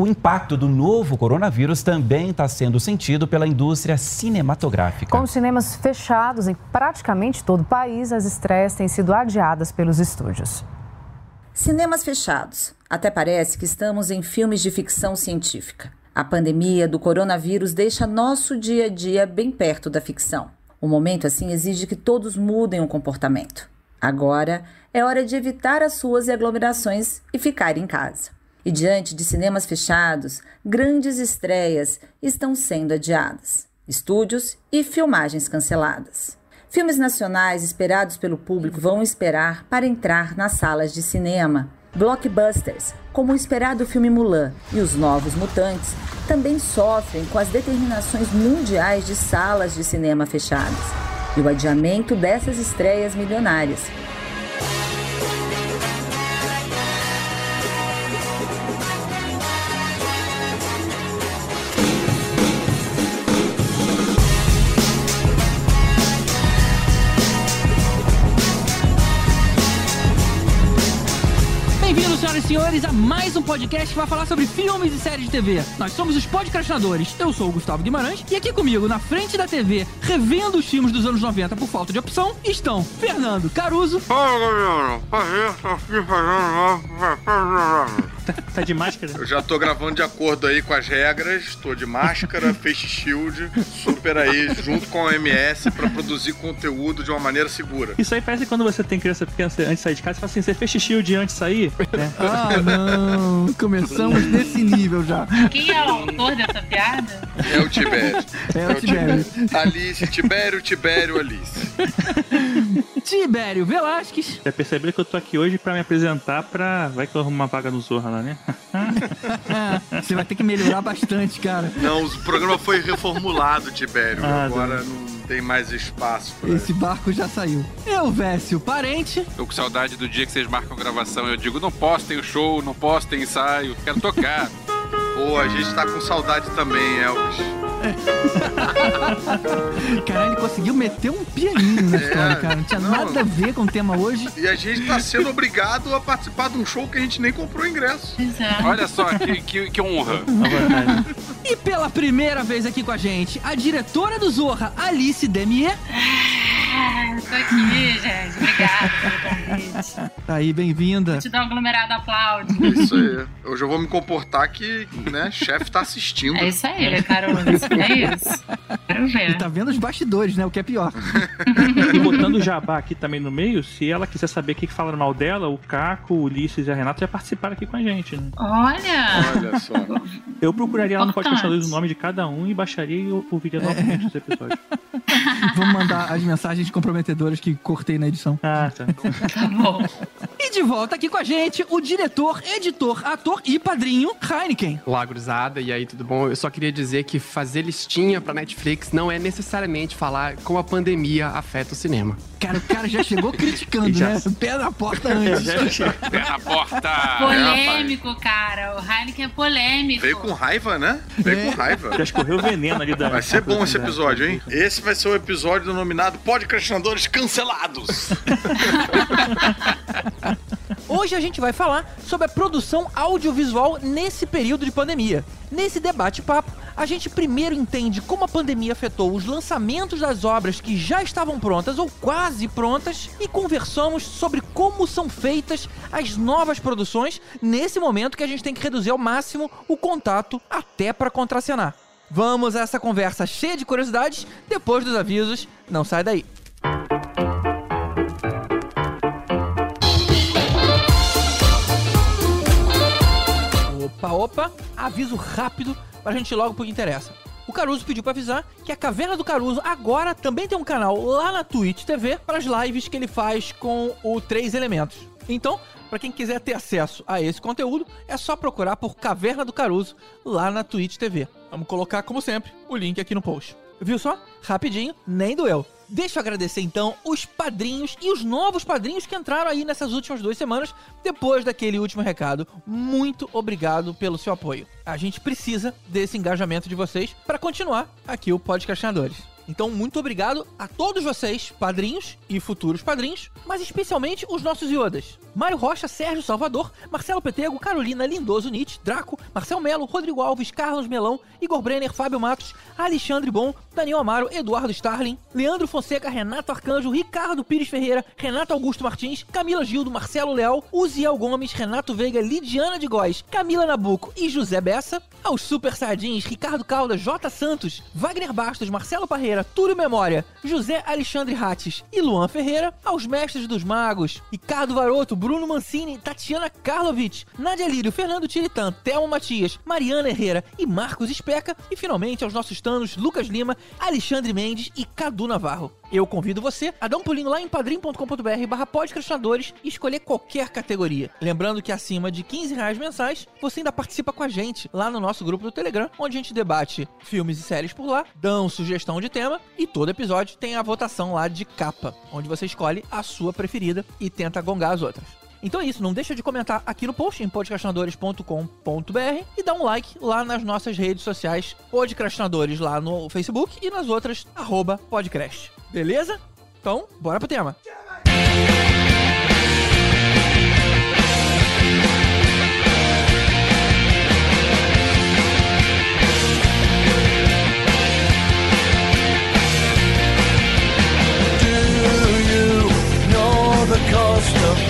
O impacto do novo coronavírus também está sendo sentido pela indústria cinematográfica. Com os cinemas fechados em praticamente todo o país, as estreias têm sido adiadas pelos estúdios. Cinemas fechados. Até parece que estamos em filmes de ficção científica. A pandemia do coronavírus deixa nosso dia a dia bem perto da ficção. Um momento assim exige que todos mudem o comportamento. Agora é hora de evitar as suas aglomerações e ficar em casa. E diante de cinemas fechados, grandes estreias estão sendo adiadas, estúdios e filmagens canceladas. Filmes nacionais esperados pelo público vão esperar para entrar nas salas de cinema. Blockbusters, como o esperado filme Mulan e Os Novos Mutantes, também sofrem com as determinações mundiais de salas de cinema fechadas e o adiamento dessas estreias milionárias, senhores, a mais um podcast que vai falar sobre filmes e séries de TV. Nós somos os podcastinadores. Eu sou o Gustavo Guimarães e aqui comigo, na frente da TV, revendo os filmes dos anos 90 por falta de opção, estão Fernando Caruso. Fala, galera. Tá, tá de máscara? Eu já tô gravando de acordo aí com as regras, tô de máscara, face shield, super aí, junto com a OMS pra produzir conteúdo de uma maneira segura. Isso aí parece quando você tem criança pequena antes de sair de casa, você fala assim, você face shield antes de sair? Né? Ah, não. Começamos nesse nível já. Quem é o autor dessa piada? É o Tibério. É o Tibério. Alice, Tibério, Tibério, Alice. Tibério Velasquez. Já perceberam que eu tô aqui hoje pra me apresentar pra... Vai que eu arrumo uma vaga no Zorra lá, né? Você vai ter que melhorar bastante, cara. Não, o programa foi reformulado, Tibério. Ah, Agora não tem mais espaço pra... Esse barco já saiu. Eu, Vécio, parente. Tô com saudade do dia que vocês marcam gravação. Eu digo, não postem o show, não postem ensaio, quero tocar. Pô, a gente tá com saudade também, Elvis. Caralho, ele conseguiu meter um pianinho na história, cara. Não tinha não. nada a ver com o tema hoje. E a gente tá sendo obrigado a participar de um show que a gente nem comprou ingresso. Exato. Olha só, que, que, que honra. E pela primeira vez aqui com a gente, a diretora do Zorra, Alice Demier. Ah, tô aqui, gente. Obrigada pelo convite. Tá aí, bem-vinda. Te dá um aglomerado aplaude. Isso aí. Hoje eu vou me comportar que, né, chefe tá assistindo. É isso aí, Caruso. É isso. Quero E ver. tá vendo os bastidores, né? O que é pior. E botando o Jabá aqui também no meio, se ela quiser saber o que falaram mal dela, o Caco, o Ulisses e a Renata já participaram aqui com a gente, né? Olha. Olha só. Eu procuraria lá no podcast o nome de cada um e baixaria e ouviria novamente os episódios. Vamos mandar as mensagens comprometedoras que cortei na edição. Ah, tá. Tá bom. E de volta aqui com a gente, o diretor, editor, ator e padrinho, Heineken. Olá, gurizada, e aí, tudo bom? Eu só queria dizer que fazer listinha pra Netflix não é necessariamente falar como a pandemia afeta o cinema. Cara, o cara já chegou criticando, Já- né? Pé na porta antes. Pé na porta. Polêmico, cara. O Heineken é polêmico. Veio com raiva, né? Veio com raiva. Já escorreu o veneno ali da. Vai ser bom esse episódio, hein? Esse vai ser o episódio denominado Podcastinadores Cancelados. Hoje a gente vai falar sobre a produção audiovisual nesse período de pandemia. Nesse debate-papo, a gente primeiro entende como a pandemia afetou os lançamentos das obras que já estavam prontas ou quase prontas e conversamos sobre como são feitas as novas produções nesse momento que a gente tem que reduzir ao máximo o contato até para contracenar. Vamos a essa conversa cheia de curiosidades depois dos avisos. Não sai daí. Opa, opa, aviso rápido pra gente ir logo pro que interessa. O Caruso pediu pra avisar que a Caverna do Caruso agora também tem um canal lá na Twitch TV para as lives que ele faz com o Três Elementos. Então, pra quem quiser ter acesso a esse conteúdo, é só procurar por Caverna do Caruso lá na Twitch TV. Vamos colocar, como sempre, o link aqui no post. Viu só? Rapidinho, nem doeu. Deixa eu agradecer então os padrinhos e os novos padrinhos que entraram aí nessas últimas duas semanas, depois daquele último recado. Muito obrigado pelo seu apoio. A gente precisa desse engajamento de vocês para continuar aqui o Podcastinadores. Então, muito obrigado a todos vocês, padrinhos e futuros padrinhos, mas especialmente os nossos iodas. Mário Rocha, Sérgio Salvador, Marcelo Petego, Carolina Lindoso Nietzsche, Draco, Marcel Melo, Rodrigo Alves, Carlos Melão, Igor Brenner, Fábio Matos, Alexandre Bom, Daniel Amaro, Eduardo Starling, Leandro Fonseca, Renato Arcanjo, Ricardo Pires Ferreira, Renato Augusto Martins, Camila Gildo, Marcelo Leal, Uziel Gomes, Renato Veiga, Lidiana de Góes, Camila Nabuco e José Bessa, aos Super Sardins, Ricardo Caldas, J. Santos, Wagner Bastos, Marcelo Parreira, Túlio Memória, José Alexandre Rates e Luan Ferreira, aos Mestres dos Magos, Ricardo Varoto, Bruno Mancini, Tatiana Karlovic, Nadia Lírio, Fernando Tiritan, Thelma Matias, Mariana Herrera e Marcos Especa, e finalmente aos nossos tanos Lucas Lima, Alexandre Mendes e Cadu Navarro. Eu convido você a dar um pulinho lá em padrim.com.br barra podcastinadores e escolher qualquer categoria. Lembrando que acima de 15 reais mensais, você ainda participa com a gente lá no nosso grupo do Telegram, onde a gente debate filmes e séries por lá, dão sugestão de tema e todo episódio tem a votação lá de capa, onde você escolhe a sua preferida e tenta gongar as outras. Então é isso, não deixa de comentar aqui no post em podcastinadores.com.br e dá um like lá nas nossas redes sociais, Podcastinadores lá no Facebook e nas outras, arroba podcast. Beleza? Então, bora pro tema. The cost of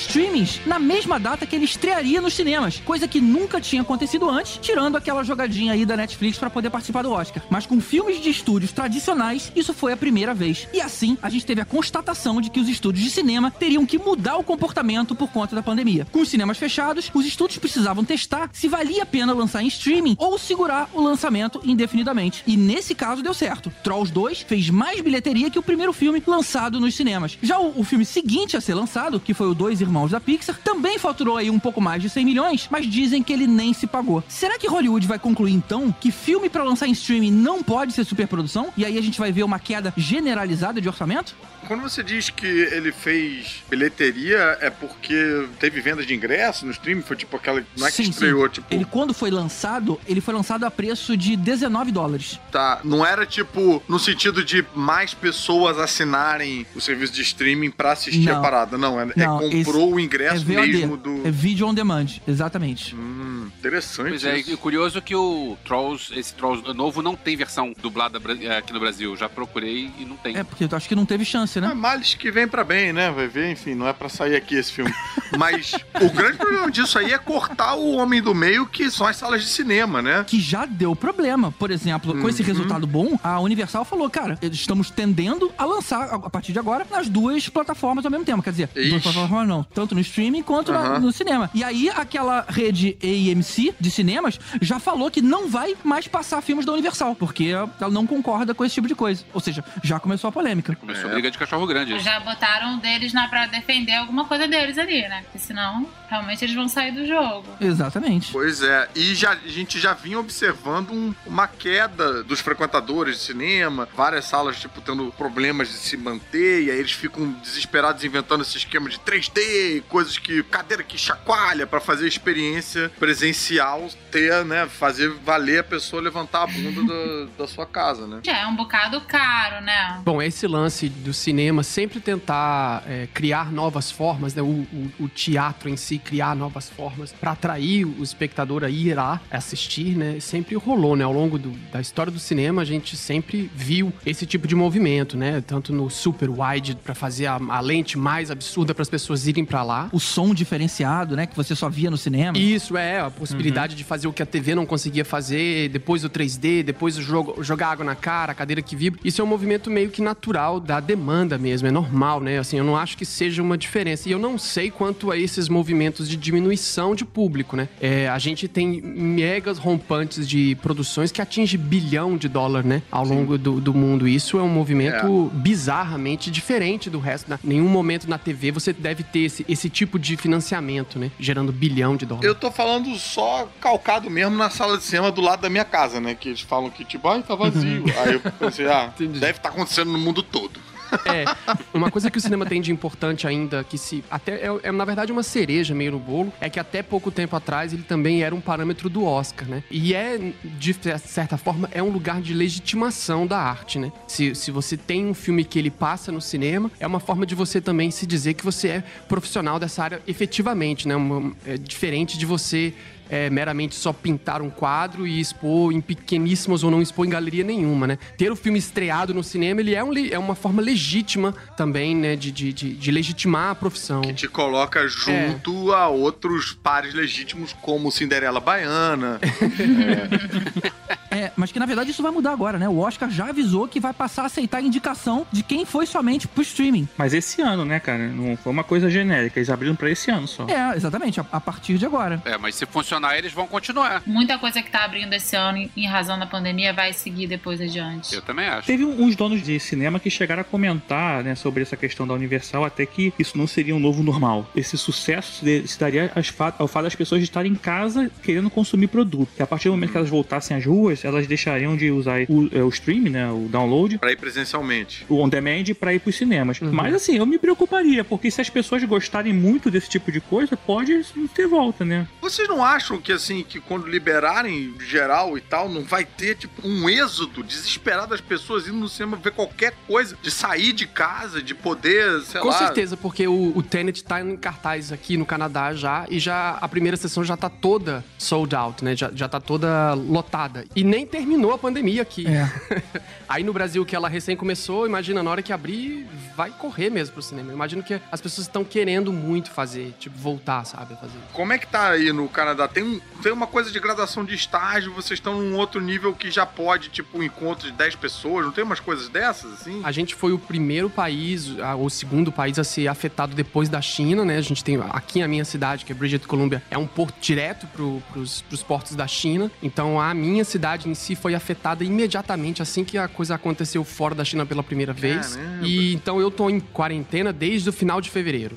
streamings na mesma data que ele estrearia nos cinemas, coisa que nunca tinha acontecido antes, tirando aquela jogadinha aí da Netflix pra poder participar do Oscar. Mas com filmes de estúdios tradicionais, isso foi a primeira vez. E assim, a gente teve a constatação de que os estúdios de cinema teriam que mudar o comportamento por conta da pandemia. Com os cinemas fechados, os estúdios precisavam testar se valia a pena lançar em streaming ou segurar o lançamento indefinidamente. E nesse caso deu certo. Trolls 2 fez mais bilheteria que o primeiro filme lançado nos cinemas. Já o, o filme seguinte a ser lançado, que foi o Dois Irmãos da Pixar, também faturou aí um pouco mais de 100 milhões, mas dizem que ele nem se pagou. Será que Hollywood vai concluir então que filme pra lançar em streaming não pode ser superprodução? E aí a gente vai ver uma queda generalizada de orçamento? Quando você diz que ele fez bilheteria, é porque teve vendas de ingresso no stream? Foi tipo aquela. Não é que Sim, estreou, sim. tipo. Ele quando foi lançado, ele foi lançado a preço de 19 dólares. Tá, não era tipo no sentido de mais pessoas assinarem o serviço de streaming pra assistir Não. a parada. Não, é, é Não, comprou esse o ingresso é VOD, mesmo do. É vídeo on demand, exatamente. Hum, interessante. Pois é, isso. e curioso que o Trolls, esse Trolls novo não tem versão dublada eh, aqui no Brasil. Já procurei e não tem. É, porque eu acho que não teve chance, né? É males que vem pra bem, né? Vai ver, enfim, não é pra sair aqui esse filme. Mas o grande problema disso aí é cortar o homem do meio, que são as salas de cinema, né? que já deu problema. Por exemplo, com Uhum. esse resultado bom, a Universal falou, cara, estamos tendendo a lançar, a a partir de agora, nas duas plataformas ao mesmo tempo. Quer dizer, Ixi. duas plataformas não, tanto no streaming quanto na- Aham. no cinema. E aí, aquela rede AMC de cinemas já falou que não vai mais passar filmes da Universal, porque ela não concorda com esse tipo de coisa. Ou seja, já começou a polêmica. Começou É. a briga de cachorro grande. isso. Já botaram deles na, pra defender alguma coisa deles ali, né? Porque senão, realmente eles vão sair do jogo. Exatamente. Pois é, e já, a gente já vinha observando um- uma queda dos frequentadores de cinema, várias salas, tipo, tendo problemas de se manter, e aí eles ficam desesperados inventando esse esquema de 3D, coisas que. cadeira que chacoalha pra fazer a experiência presencial ter, né? Fazer valer a pessoa levantar a bunda da, da sua casa, né? Já é um bocado caro, né? Bom, esse lance do cinema sempre tentar é, criar novas formas, né? O, o- o teatro em si criar novas formas para atrair o espectador a ir lá assistir, né? Sempre rolou, né? Ao longo do- da história do cinema, a gente sempre viu esse tipo de movimento, né? Tanto no super wide para fazer a, a lente mais absurda para as pessoas irem para lá. O som diferenciado, né, que você só via no cinema. Isso, é. a possibilidade de fazer o que a TV não conseguia fazer, depois o 3D, depois o jogo, jogar água na cara, a cadeira que vibra. Isso é um movimento meio que natural da demanda mesmo, é normal, né? Assim, eu não acho que seja uma diferença. E eu não sei quanto a esses movimentos de diminuição de público, né? É, a gente tem megas rompantes de produções que atinge bilhão de dólar, né? Ao longo do, do mundo. Isso é um movimento bizarramente diferente do resto. Na, nenhum momento na TV você deve ter esse, esse tipo de financiamento, né? Gerando bilhão de dólares. Eu tô falando só calcado mesmo na sala de cinema do lado da minha casa, né? Que eles falam que, tipo, ai, tá vazio. Aí eu pensei, ah, deve estar acontecendo no mundo todo. É, uma coisa que o cinema tem de importante ainda, que se até é, é, na verdade uma cereja meio no bolo, é que até pouco tempo atrás ele também era um parâmetro do Oscar, né? E é, de certa forma, é um lugar de legitimação da arte, né? Se, se você tem um filme que ele passa no cinema, é uma forma de você também se dizer que você é profissional dessa área efetivamente, né? Uma, é diferente de você é, meramente só pintar um quadro e expor em pequeníssimos ou não expor em galeria nenhuma, né? Ter o filme estreado no cinema, ele é, um, é uma forma legítima também, né? De, de, de, de legitimar a profissão. Que te coloca junto é. a outros pares legítimos, como Cinderela Baiana. é. é, mas que na verdade isso vai mudar agora, né? O Oscar já avisou que vai passar a aceitar a indicação de quem foi somente pro streaming. Mas esse ano, né, cara? Não foi uma coisa genérica, eles abriram pra esse ano só. É, exatamente, a, a partir de agora. É, mas se funcionar eles vão continuar. Muita coisa que tá abrindo esse ano em razão da pandemia vai seguir depois adiante. Eu também acho. Teve uns donos de cinema que chegaram a comentar, né, sobre essa questão da Universal, até que isso não seria um novo normal. Esse sucesso se daria ao fato das pessoas estarem em casa querendo consumir produto. Que a partir do momento que elas voltassem às ruas, elas deixariam de usar o, o stream, né, o download. Pra ir presencialmente. O on-demand pra ir pros cinemas. Uhum. Mas assim, eu me preocuparia, porque se as pessoas gostarem muito desse tipo de coisa, pode ter volta, né? Vocês não acham que assim, que quando liberarem geral e tal, não vai ter tipo um êxodo desesperado das pessoas indo no cinema ver qualquer coisa, de sair de casa, de poder, sei Com lá. certeza, porque o, o Tenet tá em cartaz aqui no Canadá já, e já a primeira sessão já tá toda sold out, né? Já, já tá toda lotada. E nem terminou a pandemia aqui. É. Aí no Brasil, que ela recém começou, imagina, na hora que abrir, vai correr mesmo pro cinema. Eu imagino que as pessoas estão querendo muito fazer, tipo, voltar, sabe? A fazer. Como é que tá aí no Canadá? Tem, um, tem uma coisa de graduação de estágio, vocês estão num outro nível que já pode, tipo, um encontro de 10 pessoas, não tem umas coisas dessas, assim? A gente foi o primeiro país, ou o segundo país a ser afetado depois da China, né? A gente tem aqui a minha cidade, que é Bridget Columbia, é um porto direto pro, pros, pros portos da China. Então a minha cidade em si foi afetada imediatamente assim que a coisa aconteceu fora da China pela primeira vez. Caramba. E então eu tô em quarentena desde o final de fevereiro.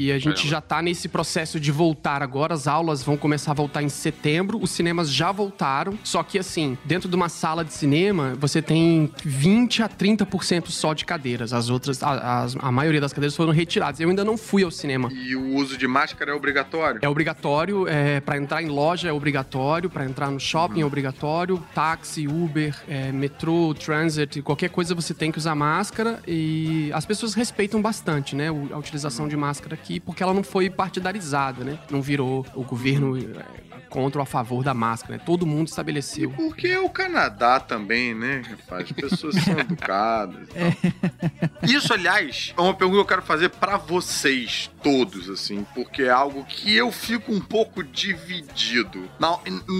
E a gente já tá nesse processo de voltar agora. As aulas vão começar a voltar em setembro. Os cinemas já voltaram. Só que, assim, dentro de uma sala de cinema, você tem 20 a 30% só de cadeiras. As outras, a, as- a maioria das cadeiras foram retiradas. Eu ainda não fui ao cinema. E o uso de máscara é obrigatório? É obrigatório, é, para entrar em loja é obrigatório, para entrar no shopping é obrigatório, táxi, Uber, é, metrô, transit, qualquer coisa você tem que usar máscara e as pessoas respeitam bastante, né, a utilização de máscara aqui, porque ela não foi partidarizada, né, não virou o governo é, contra ou a favor da máscara, né, todo mundo estabeleceu. Porque é o Canadá também, né, rapaz? As pessoas são educadas. e tal. Isso, aliás, é uma pergunta que eu quero fazer pra vocês todos, assim, porque é algo que eu fico um pouco dividido. Na-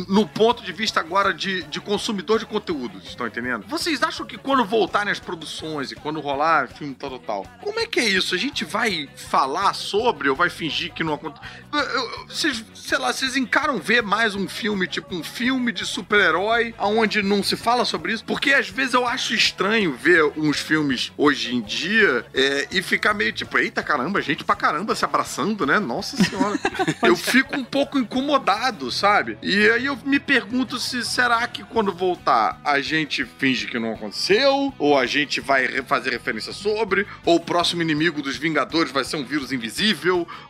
no ponto de vista agora de, de consumidor de conteúdo, estão entendendo? Vocês acham que quando voltarem as produções e quando rolar filme tal, tal, tal, como é que é isso? A gente vai falar sobre ou vai fingir que não aconteceu? Vocês, sei lá, vocês encaram ver mais um filme, tipo um filme de super-herói, onde não se fala sobre isso? Porque às vezes eu acho estranho ver uns filmes hoje em dia é, e ficar meio tipo, eita caramba, gente pra caramba se abraçando, né? Nossa senhora. eu fico um pouco incomodado, sabe? E aí eu me pergunto se será que quando voltar a gente finge que não aconteceu, ou a gente vai fazer referência sobre, ou o próximo inimigo dos Vingadores vai ser um vírus invisível,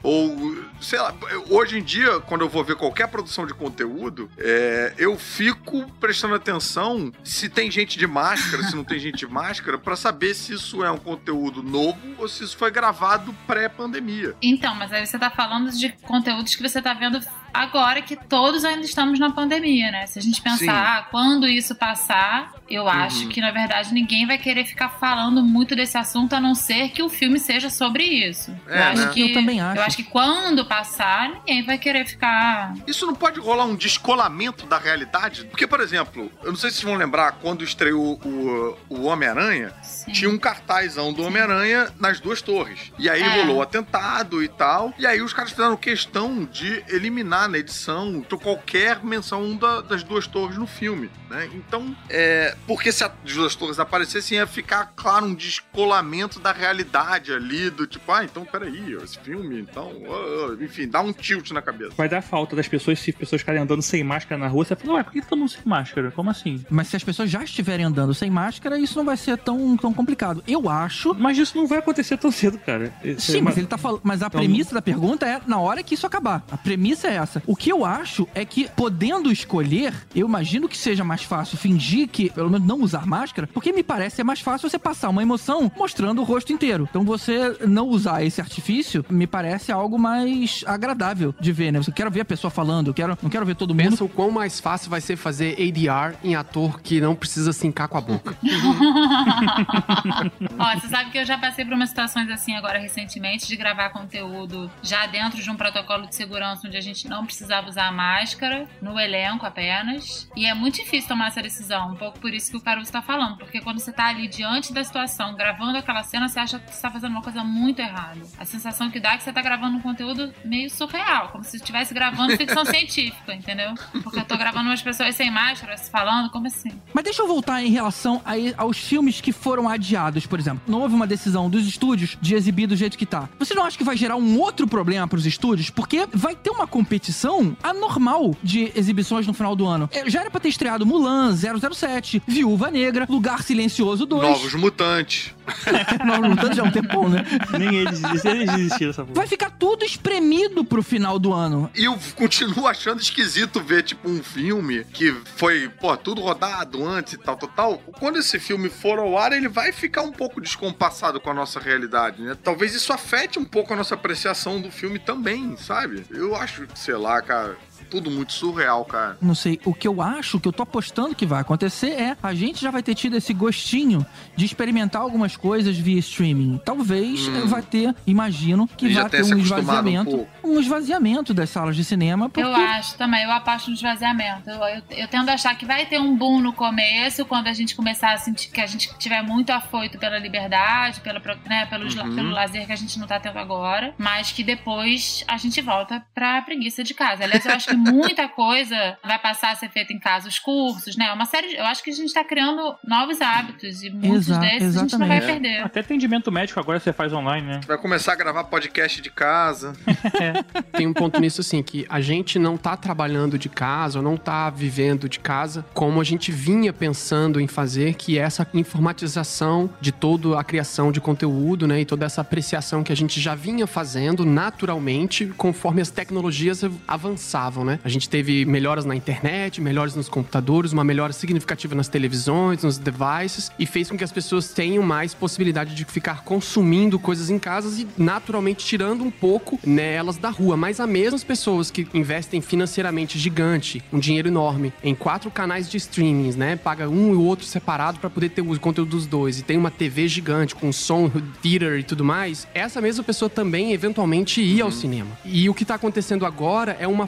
ou sei lá, hoje em dia, quando eu vou ver qualquer produção de conteúdo, é, eu fico prestando atenção se tem gente de máscara, se não tem gente de máscara, pra saber se isso é um conteúdo novo ou se isso foi gravado pré-pandemia. Então, mas aí você tá falando de conteúdos que você tá vendo Agora que todos ainda estamos na pandemia, né? Se a gente pensar, ah, quando isso passar, eu acho Uhum. que na verdade ninguém vai querer ficar falando muito desse assunto, a não ser que o filme seja sobre isso. É, eu acho né? que Eu também acho. Eu acho que quando passar, ninguém vai querer ficar. Isso não pode rolar um descolamento da realidade? Porque, por exemplo, eu não sei se vocês vão lembrar, quando estreou o, o Homem-Aranha, tinha um cartazão do Homem-Aranha nas duas torres. E aí É. rolou o atentado e tal. E aí os caras fizeram questão de eliminar na edição qualquer menção da- das duas torres no filme, né? Então, é, porque se as duas torres aparecessem, ia ficar, claro, um descolamento da realidade ali, do tipo, ah, então peraí, esse filme, então, ah, enfim, dá um tilt na cabeça. Vai dar falta das pessoas, se pessoas ficarem andando sem máscara na rua, você fala, ué, por que todo mundo sem máscara? Como assim? Mas se as pessoas já estiverem andando sem máscara, isso não vai ser tão, tão complicado. Eu acho. Mas isso não vai acontecer tão cedo, cara. Isso Sim, é mas uma- ele tá falando. Mas a Então- premissa da pergunta é na hora que isso acabar. A premissa é essa. O que eu acho é que, podendo escolher, eu imagino que seja mais fácil fingir que, pelo menos, não usar máscara, porque me parece ser mais fácil você passar uma emoção mostrando o rosto inteiro. Então você não usar esse artifício me parece algo mais agradável de ver, né? Você quero ver a pessoa falando, eu quero, não quero ver todo mundo. Pensa o quão mais fácil vai ser fazer ADR em ator que não precisa sincar com a boca. Ó, você sabe que eu já passei por umas situações assim agora recentemente de gravar conteúdo já dentro de um protocolo de segurança onde a gente não precisava usar máscara, no elenco apenas. E é muito difícil tomar essa decisão. Um pouco por isso que o Caruso tá falando. Porque quando você tá ali diante da situação, gravando aquela cena, você acha que você tá fazendo uma coisa muito errada. A sensação que dá é que você tá gravando um conteúdo meio surreal, como se estivesse gravando ficção científica, entendeu? Porque eu tô gravando umas pessoas sem máscara, se falando, como assim? Mas deixa eu voltar em relação a- aos filmes que foram adiados, por exemplo. Não houve uma decisão dos estúdios de exibir do jeito que tá. Você não acha que vai gerar um outro problema pros estúdios? Porque vai ter uma competição anormal de exibições no final do ano. É, Já era pra ter estreado Mulan, 007, Viúva Negra, Lugar Silencioso 2. Novos Mutantes. Novos Mutantes já é um tempão, né? Nem eles, eles dessa porra. Vai ficar tudo espremido pro final do ano. E eu continuo achando esquisito ver, tipo, um filme que foi, pô, tudo rodado antes e tal, tal, tal. Quando esse filme for ao ar, ele vai ficar um pouco descompassado com a nossa realidade, né? Talvez isso afete um pouco a nossa apreciação do filme também, sabe? Eu acho, sei lá, cara, tudo muito surreal, cara. Não sei, o que eu acho, o que eu tô apostando que vai acontecer é a gente já vai ter tido esse gostinho de experimentar algumas coisas via streaming. Talvez Hum. vai ter, imagino, que E vai ter um um esvaziamento. pouco. Um, esvaziamento das salas de cinema, porque Eu acho também, eu aposto no esvaziamento. Eu, eu, eu tendo a achar que vai ter um boom no começo, quando a gente começar a sentir que a gente tiver muito afoito pela liberdade, pela, né, pelos Uhum. pelo lazer que a gente não tá tendo agora, mas que depois a gente volta pra preguiça de casa. Aliás, eu acho que muita coisa vai passar a ser feita em casa, os cursos, né? Uma série. de- eu acho que a gente tá criando novos hábitos e muitos Exa- desses a gente não vai exatamente. perder. Até atendimento médico agora você faz online, né? Vai começar a gravar podcast de casa. Tem um ponto nisso assim, que a gente não tá trabalhando de casa, ou não tá vivendo de casa, como a gente vinha pensando em fazer, que é essa informatização de toda a criação de conteúdo, né? E toda essa apreciação que a gente já vinha fazendo naturalmente, conforme as tecnologias avançavam, né? A gente teve melhoras na internet, melhoras nos computadores, uma melhora significativa nas televisões, nos devices, e fez com que as pessoas tenham mais possibilidade de ficar consumindo coisas em casas e naturalmente tirando um pouco nelas da rua. Mas as mesmas pessoas que investem financeiramente gigante, um dinheiro enorme, em quatro canais de streamings, né? Paga um e o outro separado para poder ter o conteúdo dos dois, e tem uma TV gigante com som, theater e tudo mais, essa mesma pessoa também eventualmente ia ao cinema. E o que tá acontecendo agora é uma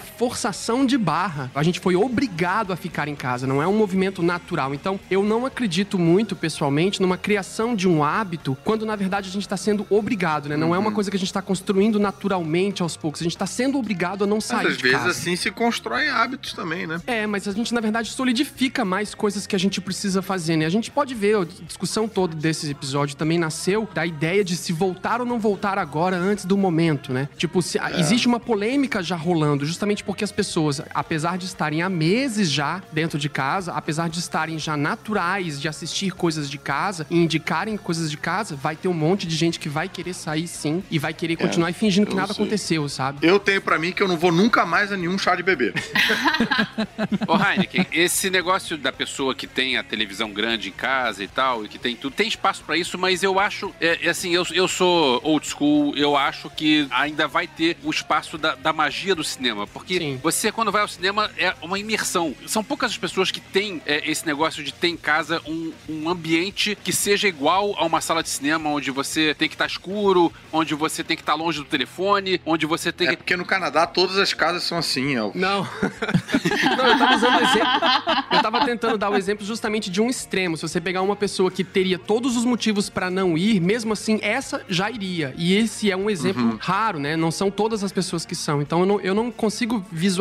forçação de barra. A gente foi obrigado a ficar em casa, não é um movimento natural. Então, eu não acredito muito, pessoalmente, numa criação de um hábito, quando na verdade a gente tá sendo obrigado, né? Não é uma coisa que a gente tá construindo naturalmente aos poucos. A gente tá sendo obrigado a não Mas sair às de vezes casa. assim se constrói hábitos também, né? É, mas a gente, na verdade, solidifica mais coisas que a gente precisa fazer, né? A gente pode ver, a discussão toda desse episódio também nasceu da ideia de se voltar ou não voltar agora antes do momento, né? Tipo, se, existe uma polêmica já rolando, justamente porque as pessoas, apesar de estarem há meses já dentro de casa, apesar de estarem já naturais de assistir coisas de casa e indicarem coisas de casa, vai ter um monte de gente que vai querer sair sim e vai querer continuar fingindo que nada sei. aconteceu, sabe? Eu tenho pra mim que eu não vou nunca mais a nenhum chá de bebê. Ô, Heineken, esse negócio da pessoa que tem a televisão grande em casa e tal, e que tem tudo, tem espaço pra isso, mas eu acho, é, é assim, eu, eu sou old school, eu acho que ainda vai ter o espaço da, da magia do cinema, porque Sim. Você quando vai ao cinema, é uma imersão. São poucas as pessoas que têm é, esse negócio de ter em casa um, um ambiente que seja igual a uma sala de cinema, onde você tem que estar escuro, onde você tem que estar longe do telefone, onde você tem É que. porque no Canadá todas as casas são assim, Elvis. Não. Não, eu tava usando o exemplo. Eu tava tentando dar o exemplo justamente de um extremo. Se você pegar uma pessoa que teria todos os motivos pra não ir, mesmo assim, essa já iria. E esse é um exemplo Uhum. raro, né? Não são todas as pessoas que são. Então eu não, eu não consigo visualizar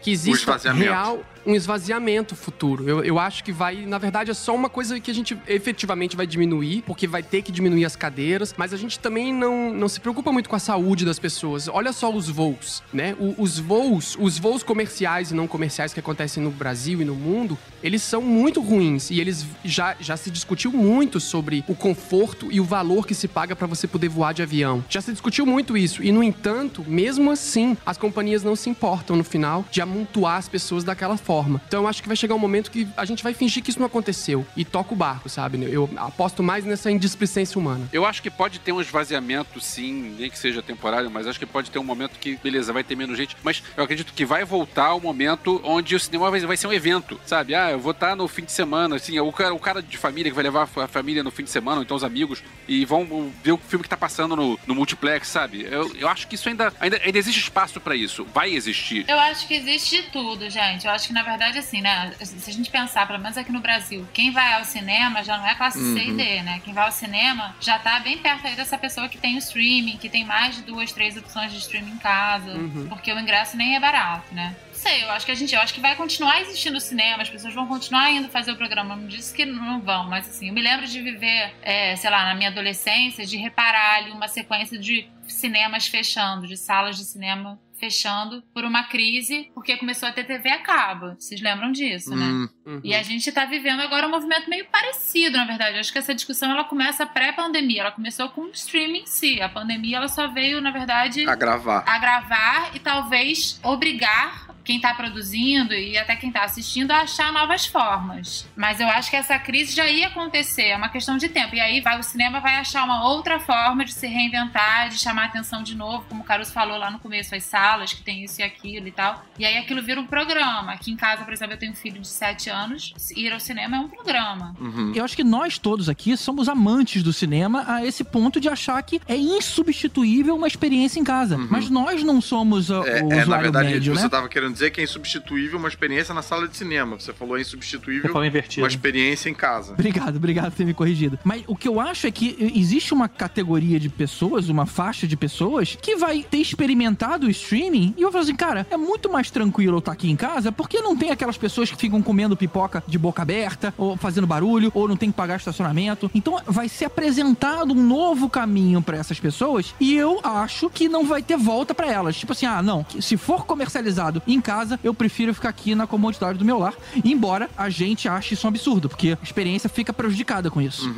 que existe real um esvaziamento futuro. Eu, eu acho que vai, na verdade, é só uma coisa que a gente efetivamente vai diminuir, porque vai ter que diminuir as cadeiras, mas a gente também não, não se preocupa muito com a saúde das pessoas. Olha só os voos, né? O- os voos, os voos comerciais e não comerciais que acontecem no Brasil e no mundo, eles são muito ruins e eles já, já se discutiu muito sobre o conforto e o valor que se paga para você poder voar de avião. Já se discutiu muito isso e no entanto, mesmo assim, as companhias não se importam no final de amontoar as pessoas daquela forma. Então eu acho que vai chegar um momento que a gente vai fingir que isso não aconteceu e toca o barco, sabe? Eu aposto mais nessa indisplicência humana. Eu acho que pode ter um esvaziamento, sim, nem que seja temporário, mas acho que pode ter um momento que, beleza, vai ter menos gente, mas eu acredito que vai voltar o momento onde o cinema vai, vai ser um evento, sabe? Ah, eu vou estar no fim de semana, assim, o cara, o cara de família que vai levar a família no fim de semana, ou então os amigos, e vão ver o filme que tá passando no, no multiplex, sabe? Eu, eu acho que isso ainda, ainda, ainda existe espaço pra isso, vai existir. Eu acho que existe de tudo, gente. Eu acho que, na verdade, assim, né? Se a gente pensar, pelo menos aqui no Brasil, quem vai ao cinema já não é classe C e Uhum. D, né? Quem vai ao cinema já tá bem perto aí dessa pessoa que tem o streaming, que tem mais de duas, três opções de streaming em casa, Uhum. porque o ingresso nem é barato, né? Não sei, eu acho que a gente, eu acho que vai continuar existindo cinema, as pessoas vão continuar indo fazer o programa. Não disse que não vão, mas assim, eu me lembro de viver, é, sei lá, na minha adolescência, de reparar ali uma sequência de cinemas fechando, de salas de cinema fechando por uma crise, porque começou a ter TV a cabo. Vocês lembram disso, né? Hum, Uhum. E a gente tá vivendo agora um movimento meio parecido, na verdade. Eu acho que essa discussão ela começa pré-pandemia. Ela começou com o streaming em si. A pandemia ela só veio, na verdade, a gravar. agravar e talvez obrigar quem tá produzindo e até quem tá assistindo a achar novas formas. Mas eu acho que essa crise já ia acontecer, é uma questão de tempo. E aí vai o cinema vai achar uma outra forma de se reinventar, de chamar atenção de novo, como o Caruso falou lá no começo, as salas que tem isso e aquilo e tal. E aí aquilo vira um programa. Aqui em casa, por exemplo, eu tenho um filho de 7 anos, ir ao cinema é um programa. Uhum. Eu acho que nós todos aqui somos amantes do cinema a esse ponto de achar que é insubstituível uma experiência em casa. Mas nós não somos uh, É, o é, na usuário verdade, médio, você né? tava querendo dizer que é insubstituível uma experiência na sala de cinema. Você falou é insubstituível falou invertido. uma experiência em casa. Obrigado, obrigado por ter me corrigido. Mas o que eu acho é que existe uma categoria de pessoas, uma faixa de pessoas, que vai ter experimentado o streaming e eu falo assim, cara, é muito mais tranquilo eu estar aqui em casa porque não tem aquelas pessoas que ficam comendo pipoca de boca aberta, ou fazendo barulho, ou não tem que pagar estacionamento. Então vai ser apresentado um novo caminho pra essas pessoas e eu acho que não vai ter volta pra elas. Tipo assim, ah, não, se for comercializado em casa, eu prefiro ficar aqui na comodidade do meu lar, embora a gente ache isso um absurdo, porque a experiência fica prejudicada com isso.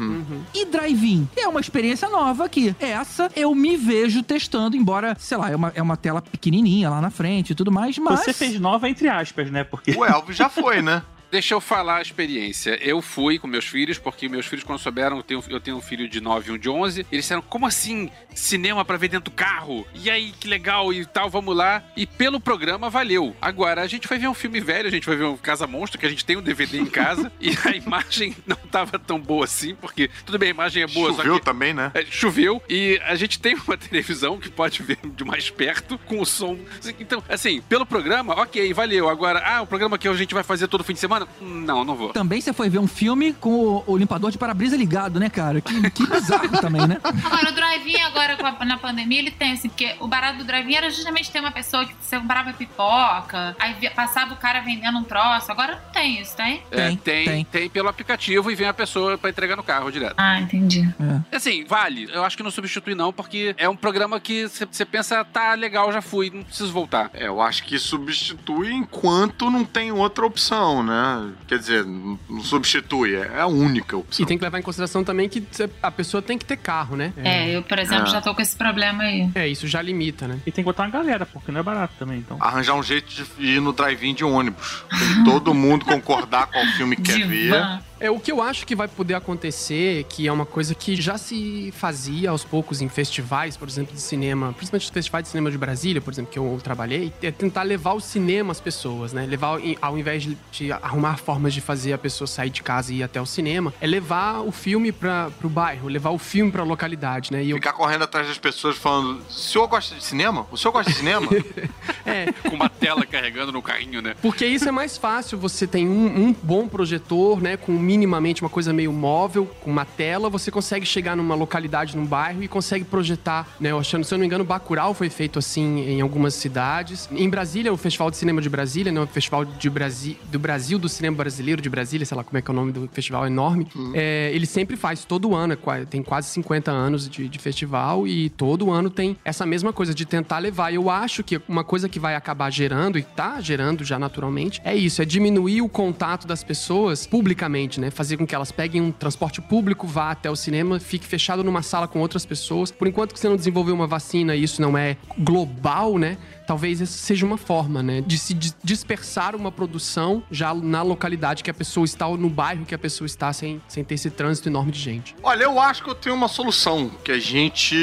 E drive-in é uma experiência nova aqui. Essa eu me vejo testando, embora, sei lá, é uma, é uma tela pequenininha lá na frente e tudo mais, mas... Você fez nova entre aspas, né? Porque O Elvis já foi, né? Deixa eu falar a experiência. Eu fui com meus filhos, porque meus filhos, quando souberam, eu tenho, eu tenho um filho de 9 e um de 11, eles disseram, como assim? Cinema pra ver dentro do carro? E aí, que legal e tal, vamos lá. E pelo programa, valeu. Agora, a gente foi ver um filme velho, a gente vai ver um Casa Monstro, que a gente tem um DVD em casa, e a imagem não tava tão boa assim, porque, tudo bem, a imagem é boa, Choveu que... também, né? É, choveu e a gente tem uma televisão que pode ver de mais perto com o som. Então, assim, pelo programa, ok, valeu. Agora, ah, o programa que a gente vai fazer todo fim de semana? Não, não vou. Também você foi ver um filme com o, o limpador de para-brisa ligado, né, cara? Que, que bizarro também, né? Agora, o drive-in agora com a- na pandemia, ele tem assim, porque o barato do drive-in era justamente ter uma pessoa que você comprava pipoca, aí via- passava o cara vendendo um troço. Agora não tem isso, tem? É, Tem, tem, tem. tem, pelo aplicativo e vem a pessoa pra entregar no carro direto. Ah, entendi. Assim, vale. Eu acho que não substitui não, porque é um programa que você pensa, tá legal, já fui, não preciso voltar. É, eu acho que substitui enquanto não tem outra opção, né? Quer dizer, não substitui, é a única opção. E tem que levar em consideração também que a pessoa tem que ter carro, né? É, eu, por exemplo, É. já tô com esse problema aí. É, isso já limita, né? E tem que botar uma galera, porque não é barato também, então. Arranjar um jeito de ir no drive-in de ônibus. Tem todo mundo concordar qual filme que quer ver. É o que eu acho que vai poder acontecer, que é uma coisa que já se fazia aos poucos em festivais, por exemplo, de cinema, principalmente os festivais de cinema de Brasília, por exemplo, que eu trabalhei, é tentar levar o cinema às pessoas, né? Levar, ao invés de, arrumar formas de fazer a pessoa sair de casa e ir até o cinema, é levar o filme para pro bairro, levar o filme pra localidade, né? E eu, Ficar correndo atrás das pessoas falando: o senhor gosta de cinema? O senhor gosta de cinema? é, Com uma tela carregando no carrinho, né? Porque isso é mais fácil, você tem um, um bom projetor, né, com minimamente uma coisa meio móvel, com uma tela, você consegue chegar numa localidade, num bairro e consegue projetar, né, eu achando, se eu não me engano, Bacurau foi feito assim em algumas cidades. Em Brasília, o Festival de Cinema de Brasília, né, o Festival de Brasi do Brasil do Cinema Brasileiro de Brasília, sei lá como é que é o nome do festival, é enorme, é, ele sempre faz, todo ano, é tem quase 50 anos de, de festival e todo ano tem essa mesma coisa de tentar levar. Eu acho que uma coisa que vai acabar gerando, e tá gerando já naturalmente, é isso, é diminuir o contato das pessoas publicamente, né? Fazer com que elas peguem um transporte público, vá até o cinema, fique fechado numa sala com outras pessoas. Por enquanto que você não desenvolveu uma vacina e isso não é global, né? Talvez essa seja uma forma, né? De se dis- dispersar uma produção já na localidade que a pessoa está, ou no bairro que a pessoa está, sem, sem ter esse trânsito enorme de gente. Olha, eu acho que eu tenho uma solução, que a gente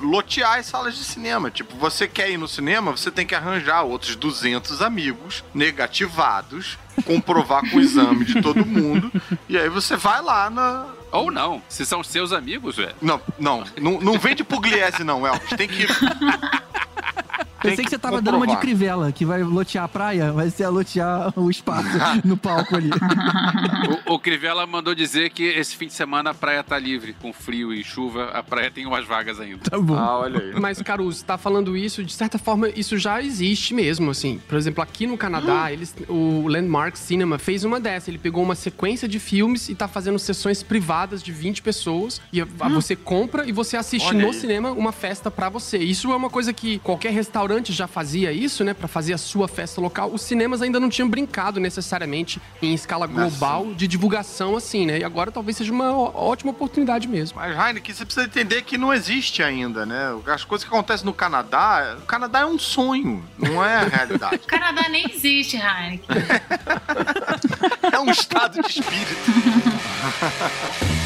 lotear as salas de cinema. Tipo, você quer ir no cinema, você tem que arranjar outros 200 amigos negativados, comprovar com o exame de todo mundo, e aí você vai lá na... Ou não. Se são seus amigos, velho. Não, não, não, não vem de Pugliese não, Elvis. Tem que... Pensei que você tava dando uma de Crivella, que vai lotear a praia, vai ser a lotear o espaço no palco ali. O, o Crivella mandou dizer que esse fim de semana a praia tá livre. Com frio e chuva, a praia tem umas vagas ainda. Tá bom. Ah, olha aí. Mas, Caruso, tá falando isso, de certa forma, isso já existe mesmo, assim. Por exemplo, aqui no Canadá, eles, o Landmark Cinema fez uma dessa. Ele pegou uma sequência de filmes e tá fazendo sessões privadas de 20 pessoas. E a- você compra e você assiste Olha no aí. cinema uma festa pra você. Isso é uma coisa que qualquer restaurante já fazia isso, né? Pra fazer a sua festa local. Os cinemas ainda não tinham brincado necessariamente em escala global de divulgação, assim, né? E agora talvez seja uma ótima oportunidade mesmo. Mas, Heineken, você precisa entender que não existe ainda, né? As coisas que acontecem no Canadá, o Canadá é um sonho, não é a realidade. O Canadá nem existe, Heineken. É um estado de espírito.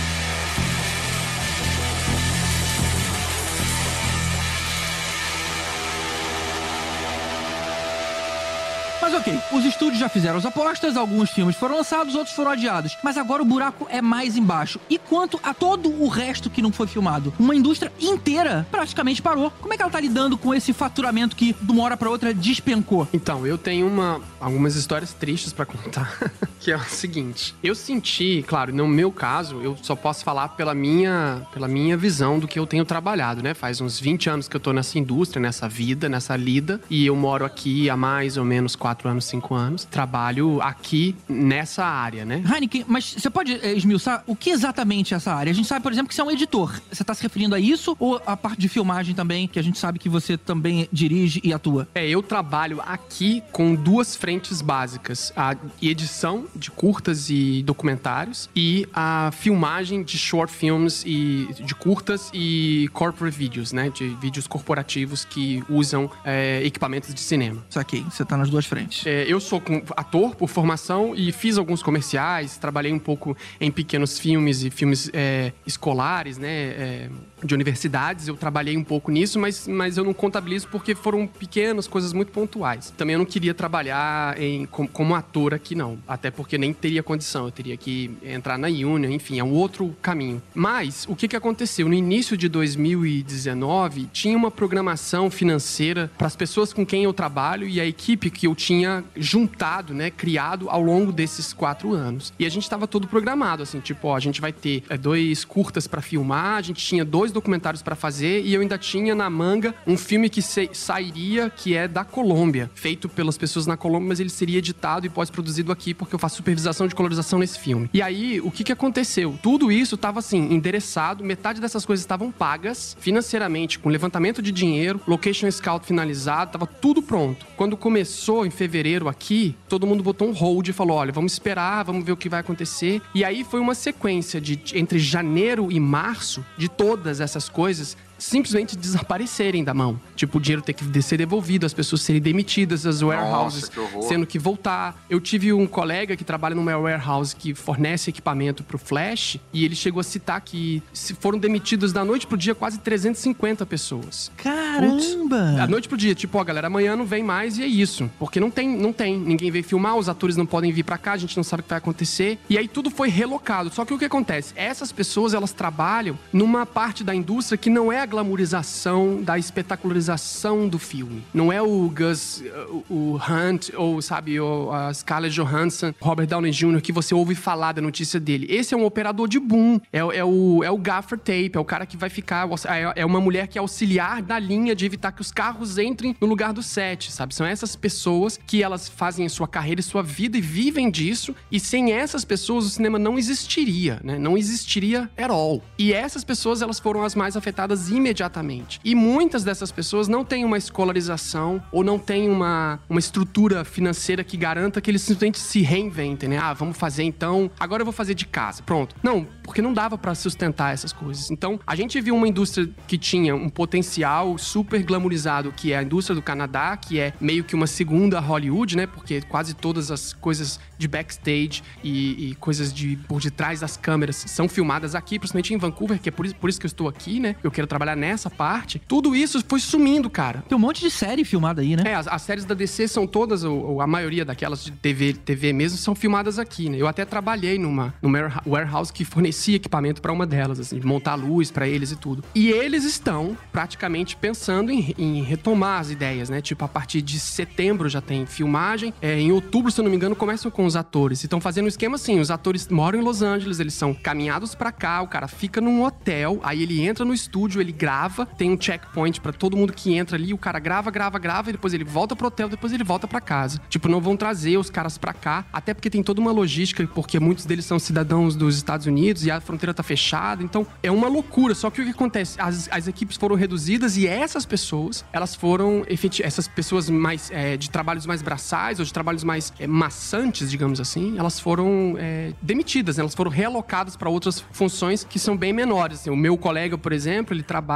Mas ok, os estúdios já fizeram as apostas, alguns filmes foram lançados, outros foram adiados. Mas agora o buraco é mais embaixo. E quanto a todo o resto que não foi filmado? Uma indústria inteira praticamente parou. Como é que ela tá lidando com esse faturamento que de uma hora pra outra despencou? Então, eu tenho uma, algumas histórias tristes pra contar, que é o seguinte. Eu senti, claro, no meu caso, eu só posso falar pela minha, pela minha visão do que eu tenho trabalhado, né? Faz uns 20 anos que eu tô nessa indústria, nessa vida, nessa lida, e eu moro aqui há mais ou menos 4 anos, 5 anos. Trabalho aqui nessa área, né? Heineken, mas você pode eh, esmiuçar o que exatamente é essa área? A gente sabe, por exemplo, que você é um editor. Você tá se referindo a isso ou a parte de filmagem também, que a gente sabe que você também dirige e atua? É, eu trabalho aqui com duas frentes básicas: a edição de curtas e documentários e a filmagem de short films e de curtas e corporate videos, né? De vídeos corporativos que usam é, equipamentos de cinema. Saquei, você tá nas duas frentes. É, eu sou ator por formação e fiz alguns comerciais, trabalhei um pouco em pequenos filmes e filmes é, escolares, né? é, de universidades. Eu trabalhei um pouco nisso, mas, mas eu não contabilizo porque foram pequenas coisas muito pontuais. Também eu não queria trabalhar em, com- como ator aqui, não. Até porque nem teria condição. Eu teria que entrar na Union, enfim, é um outro caminho. Mas o que, que aconteceu? No início de 2019, tinha uma programação financeira para as pessoas com quem eu trabalho e a equipe que eu tinha juntado, né, criado ao longo desses quatro anos. E a gente estava todo programado, assim, tipo, ó, a gente vai ter é, dois curtas para filmar, a gente tinha dois documentários para fazer e eu ainda tinha na manga um filme que sairia que é da Colômbia, feito pelas pessoas na Colômbia, mas ele seria editado e pós-produzido aqui porque eu faço supervisação de colorização nesse filme. E aí, o que que aconteceu? Tudo isso estava assim, endereçado, metade dessas coisas estavam pagas financeiramente, com levantamento de dinheiro, location scout finalizado, tava tudo pronto. Quando começou em fevereiro aqui, todo mundo botou um hold e falou: olha, vamos esperar, vamos ver o que vai acontecer. E aí foi uma sequência de entre janeiro e março de todas essas coisas simplesmente desaparecerem da mão. Tipo, o dinheiro ter que ser devolvido, as pessoas serem demitidas, as warehouses sendo que voltar. Eu tive um colega que trabalha numa warehouse que fornece equipamento pro Flash e ele chegou a citar que se foram demitidos da noite pro dia quase 350 pessoas. Caramba! Da noite pro dia, tipo, ó, galera, amanhã não vem mais e é isso. Porque não tem, não tem. Ninguém veio filmar, os atores não podem vir pra cá, a gente não sabe o que vai acontecer. E aí tudo foi relocado. Só que o que acontece? Essas pessoas, elas trabalham numa parte da indústria que não é a glamorização da espetacularização do filme. Não é o Gus, o Hunt, ou sabe, o, a Scarlett Johansson, Robert Downey Jr., que você ouve falar da notícia dele. Esse é um operador de boom. É, é o, é o gaffer tape, é o cara que vai ficar. É, é uma mulher que é auxiliar da linha de evitar que os carros entrem no lugar do set, sabe? São essas pessoas que elas fazem a sua carreira e sua vida e vivem disso. E sem essas pessoas, o cinema não existiria, né? Não existiria at all. E essas pessoas, elas foram as mais afetadas imediatamente. E muitas dessas pessoas não têm uma escolarização ou não têm uma, uma estrutura financeira que garanta que eles simplesmente se reinventem, né? Ah, vamos fazer então. Agora eu vou fazer de casa. Pronto. Não, porque não dava pra sustentar essas coisas. Então, a gente viu uma indústria que tinha um potencial super glamourizado, que é a indústria do Canadá, que é meio que uma segunda Hollywood, né? Porque quase todas as coisas de backstage e, e coisas de por detrás das câmeras são filmadas aqui, principalmente em Vancouver, que é por isso, por isso que eu estou aqui, né? Eu quero trabalhar nessa parte. Tudo isso foi sumindo, cara. Tem um monte de série filmada aí, né? É, as, as séries da DC são todas, ou, ou a maioria daquelas de TV, TV mesmo, são filmadas aqui, né? Eu até trabalhei numa, numa warehouse que fornecia equipamento pra uma delas, assim, de montar luz pra eles e tudo. E eles estão praticamente pensando em, em retomar as ideias, né? Tipo, a partir de setembro já tem filmagem. É, em outubro, se eu não me engano, começam com os atores. E estão fazendo um esquema assim: os atores moram em Los Angeles, eles são caminhados pra cá, o cara fica num hotel, aí ele entra no estúdio, ele grava, tem um checkpoint pra todo mundo que entra ali, o cara grava, grava, grava, e depois ele volta pro hotel, depois ele volta pra casa. Tipo, não vão trazer os caras pra cá, até porque tem toda uma logística, porque muitos deles são cidadãos dos Estados Unidos e a fronteira tá fechada, então é uma loucura. Só que o que acontece? As, as equipes foram reduzidas e essas pessoas, elas foram essas pessoas mais é, de trabalhos mais braçais ou de trabalhos mais é, maçantes, digamos assim, elas foram é, demitidas, né? elas foram realocadas para outras funções que são bem menores. Assim, o meu colega, por exemplo, ele trabalha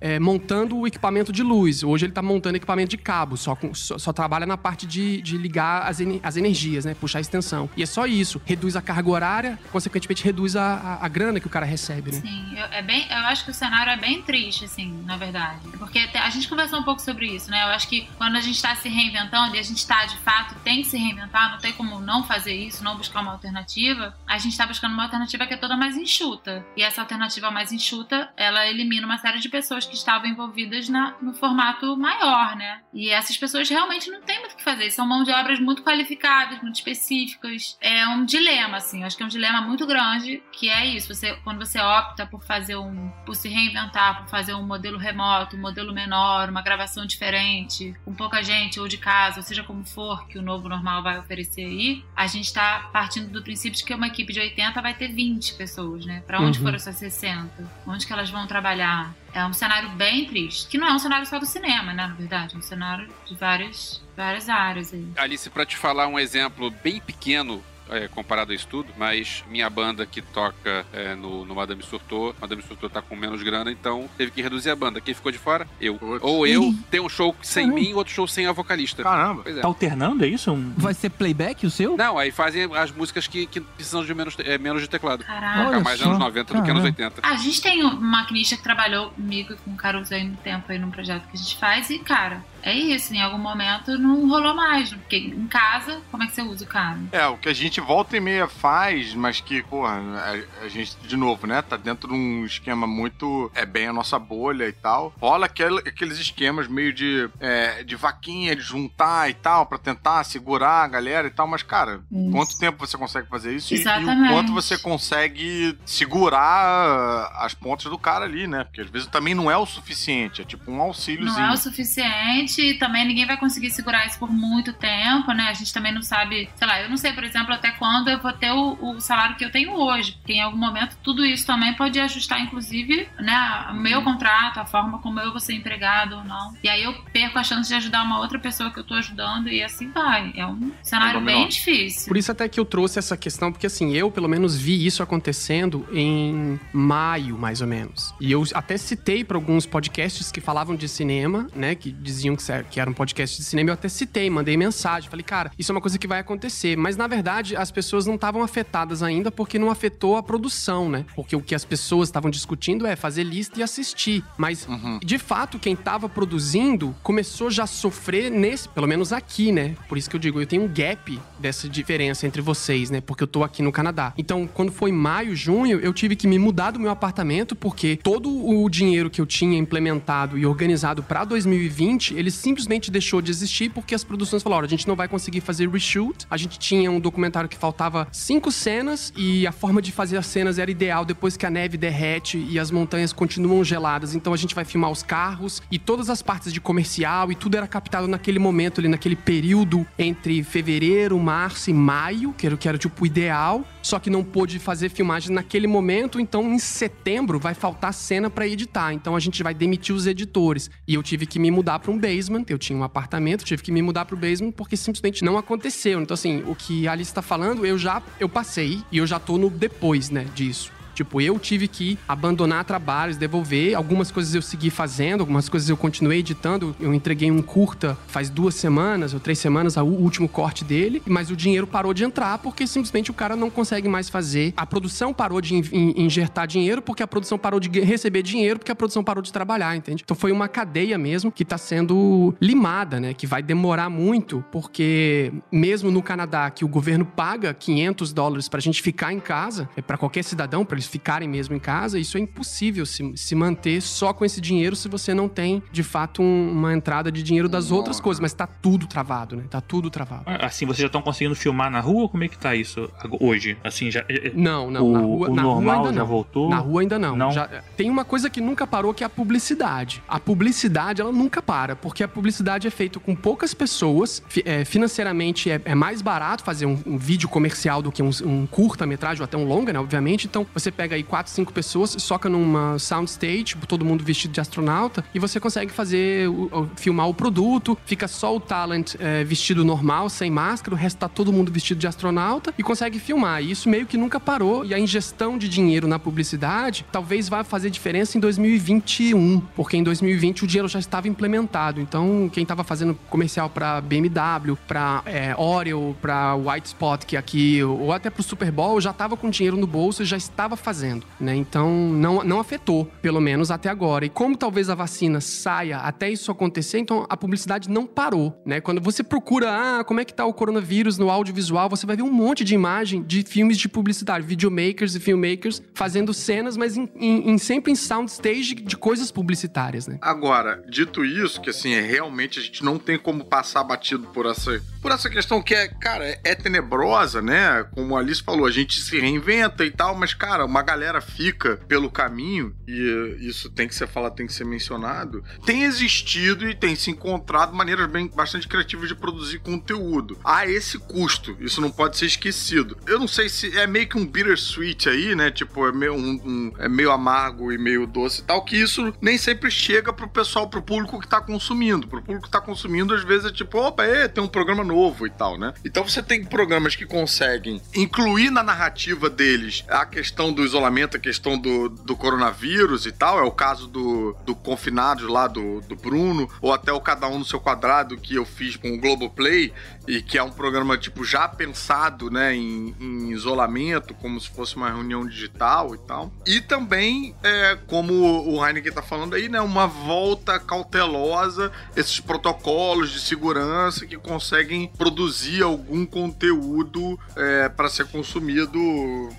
é, montando o equipamento de luz. Hoje ele tá montando equipamento de cabo, só, com, só, só trabalha na parte de, de ligar as, as energias, né? Puxar a extensão. E é só isso. Reduz a carga horária, consequentemente reduz a, a, a grana que o cara recebe, né? Sim, eu, é bem, eu acho que o cenário é bem triste, assim, na verdade. Porque a gente conversou um pouco sobre isso, né? Eu acho que quando a gente tá se reinventando e a gente tá, de fato, tem que se reinventar, não tem como não fazer isso, não buscar uma alternativa, a gente tá buscando uma alternativa que é toda mais enxuta. E essa alternativa mais enxuta, ela elimina uma série de pessoas que estavam envolvidas na, no formato maior, né? E essas pessoas realmente não têm muito o que fazer. São mãos de obras muito qualificadas, muito específicas. É um dilema, assim. Eu acho que é um dilema muito grande, que é isso. Você, quando você opta por fazer um. por se reinventar, por fazer um modelo remoto, um modelo menor, uma gravação diferente, com pouca gente, ou de casa, ou seja como for que o novo normal vai oferecer aí, a gente tá partindo do princípio de que uma equipe de 80 vai ter 20 pessoas, né? Pra onde Uhum. foram essas 60? Onde que elas vão trabalhar? É um cenário bem triste. Que não é um cenário só do cinema, né? Na verdade, é um cenário de várias, várias áreas aí. Alice, pra te falar um exemplo bem pequeno. É, comparado a isso tudo, mas minha banda que toca é, no, no Madame Surtou, Madame Surtou tá com menos grana, então teve que reduzir a banda. Quem ficou de fora? Eu. Putz. Ou eu, tem um show sem mim, outro show sem a vocalista. Caramba. Pois é. Tá alternando, é isso? Um... Vai ser playback o seu? Não, aí fazem as músicas que, que precisam de menos, é, menos de teclado. Caraca. Toca Olha mais só. anos 90 do que anos Caramba. 80. A gente tem um maquinista que trabalhou comigo e com o Caruso aí no tempo aí num projeto que a gente faz e, cara, é isso, em algum momento não rolou mais. Porque em casa, como é que você usa o cara? É, o que a gente volta e meia faz, mas que, porra, a, a gente, de novo, né, tá dentro de um esquema muito. É bem a nossa bolha e tal. Rola aquele- aqueles esquemas meio de, é, de vaquinha, de juntar e tal, pra tentar segurar a galera e tal, mas, cara, Isso. quanto tempo você consegue fazer isso? E- E, o Exatamente. quanto você consegue segurar as pontas do cara ali, né? Porque às vezes também não é o suficiente, é tipo um auxíliozinho. Não é o suficiente gente também, ninguém vai conseguir segurar isso por muito tempo, né? A gente também não sabe, sei lá, eu não sei, por exemplo, até quando eu vou ter o, o salário que eu tenho hoje. Porque em algum momento tudo isso também pode ajustar, inclusive, né, o meu contrato, a forma como eu vou ser empregado ou não. E aí eu perco a chance de ajudar uma outra pessoa que eu tô ajudando e assim vai. É um cenário dominó. bem difícil. Por isso até que eu trouxe essa questão, porque assim, eu pelo menos vi isso acontecendo em maio, mais ou menos. E eu até citei para alguns podcasts que falavam de cinema, né, que diziam que era um podcast de cinema, eu até citei, mandei mensagem, falei, cara, isso é uma coisa que vai acontecer. Mas na verdade, as pessoas não estavam afetadas ainda porque não afetou a produção, né? Porque o que as pessoas estavam discutindo é fazer lista e assistir. Mas, de fato, quem tava produzindo começou já a sofrer nesse, pelo menos aqui, né? Por isso que eu digo, eu tenho um gap dessa diferença entre vocês, né? Porque eu tô aqui no Canadá. Então, quando foi maio, junho, eu tive que me mudar do meu apartamento porque todo o dinheiro que eu tinha implementado e organizado pra 2020, ele simplesmente deixou de existir porque as produções falaram: "Olha, a gente não vai conseguir fazer reshoot. A gente tinha um documentário que faltava cinco cenas e a forma de fazer as cenas era ideal depois que a neve derrete e as montanhas continuam geladas. Então a gente vai filmar os carros e todas as partes de comercial e tudo era captado naquele momento ali, naquele período entre fevereiro, março e maio, que era, que era tipo o ideal. Só que não pôde fazer filmagem naquele momento, então em setembro vai faltar cena pra editar. Então a gente vai demitir os editores. E eu tive que me mudar pra um basement. Eu tinha um apartamento, tive que me mudar pro basement porque simplesmente não aconteceu. Então assim, o que a Alice tá falando, eu já eu passei e eu já tô no depois, né, disso. Tipo, eu tive que abandonar trabalhos, devolver. Algumas coisas eu segui fazendo, algumas coisas eu continuei editando. Eu entreguei um curta faz duas semanas ou três semanas, o último corte dele. Mas o dinheiro parou de entrar porque simplesmente o cara não consegue mais fazer. A produção parou de in- in- injetar dinheiro porque a produção parou de receber dinheiro porque a produção parou de trabalhar, entende? Então foi uma cadeia mesmo que tá sendo limada, né? Que vai demorar muito porque mesmo no Canadá que o governo paga 500 dólares pra gente ficar em casa, é para qualquer cidadão, pra eles ficarem mesmo em casa, isso é impossível se, se manter só com esse dinheiro se você não tem, de fato, um- uma entrada de dinheiro das outras coisas. Mas tá tudo travado, né? Tá tudo travado. Assim, vocês já estão conseguindo filmar na rua? Como é que tá isso hoje? Assim, já. Não, não, o, na rua, o na normal rua ainda já não. voltou? Na rua ainda não. Não? Já- tem uma coisa que nunca parou que é a publicidade. A publicidade, ela nunca para, porque a publicidade é feita com poucas pessoas. fi- é, financeiramente é, é mais barato fazer um, um vídeo comercial do que um, um curta-metragem ou até um longa, né? Obviamente. Então você pega aí quatro, cinco pessoas, soca numa soundstage, tipo, todo mundo vestido de astronauta, e você consegue fazer, o- o- filmar o produto, fica só o talent é, vestido normal, sem máscara, o resto tá todo mundo vestido de astronauta e consegue filmar. E isso meio que nunca parou. E a ingestão de dinheiro na publicidade talvez vá fazer diferença em 2021, porque em 2020 o dinheiro já estava implementado. Então, quem estava fazendo comercial para BMW, para é, Oreo, para White Spot, que é aqui, ou até pro Super Bowl, já estava com dinheiro no bolso e já estava fazendo, né? Então, não, não afetou, pelo menos até agora. E como talvez a vacina saia até isso acontecer, então a publicidade não parou, né? Quando você procura, ah, como é que tá o coronavírus no audiovisual, você vai ver um monte de imagem de filmes de publicidade, videomakers e filmmakers fazendo cenas, mas em, em- em- sempre em soundstage de coisas publicitárias, né? Agora, dito isso, que assim, é realmente a gente não tem como passar batido por essa, por essa questão que é, cara, é, é tenebrosa, né? Como a Alice falou, a gente se reinventa e tal, mas, cara, uma galera fica pelo caminho, e isso tem que ser falado, tem que ser mencionado, tem existido e tem se encontrado maneiras bem, bastante criativas de produzir conteúdo. Há esse custo, isso não pode ser esquecido. Eu não sei se é meio que um bittersweet aí, né? Tipo, é meio, um, um- é meio amargo e meio doce e tal, que isso nem sempre chega pro pessoal, pro público que tá consumindo. Pro público que tá consumindo, às vezes é tipo, opa, é, tem um programa novo e tal, né? Então você tem programas que conseguem incluir na narrativa deles a questão do isolamento, a questão do, do coronavírus e tal. É o caso do, do Confinados lá do, do Bruno, ou até o Cada Um no Seu Quadrado, que eu fiz com o Globoplay, e que é um programa, tipo, já pensado, né, em, em isolamento, como se fosse uma reunião digital e tal. E também, é, como o Heineken tá falando aí, né, uma volta cautelosa, esses protocolos de segurança que conseguem produzir algum conteúdo é, para ser consumido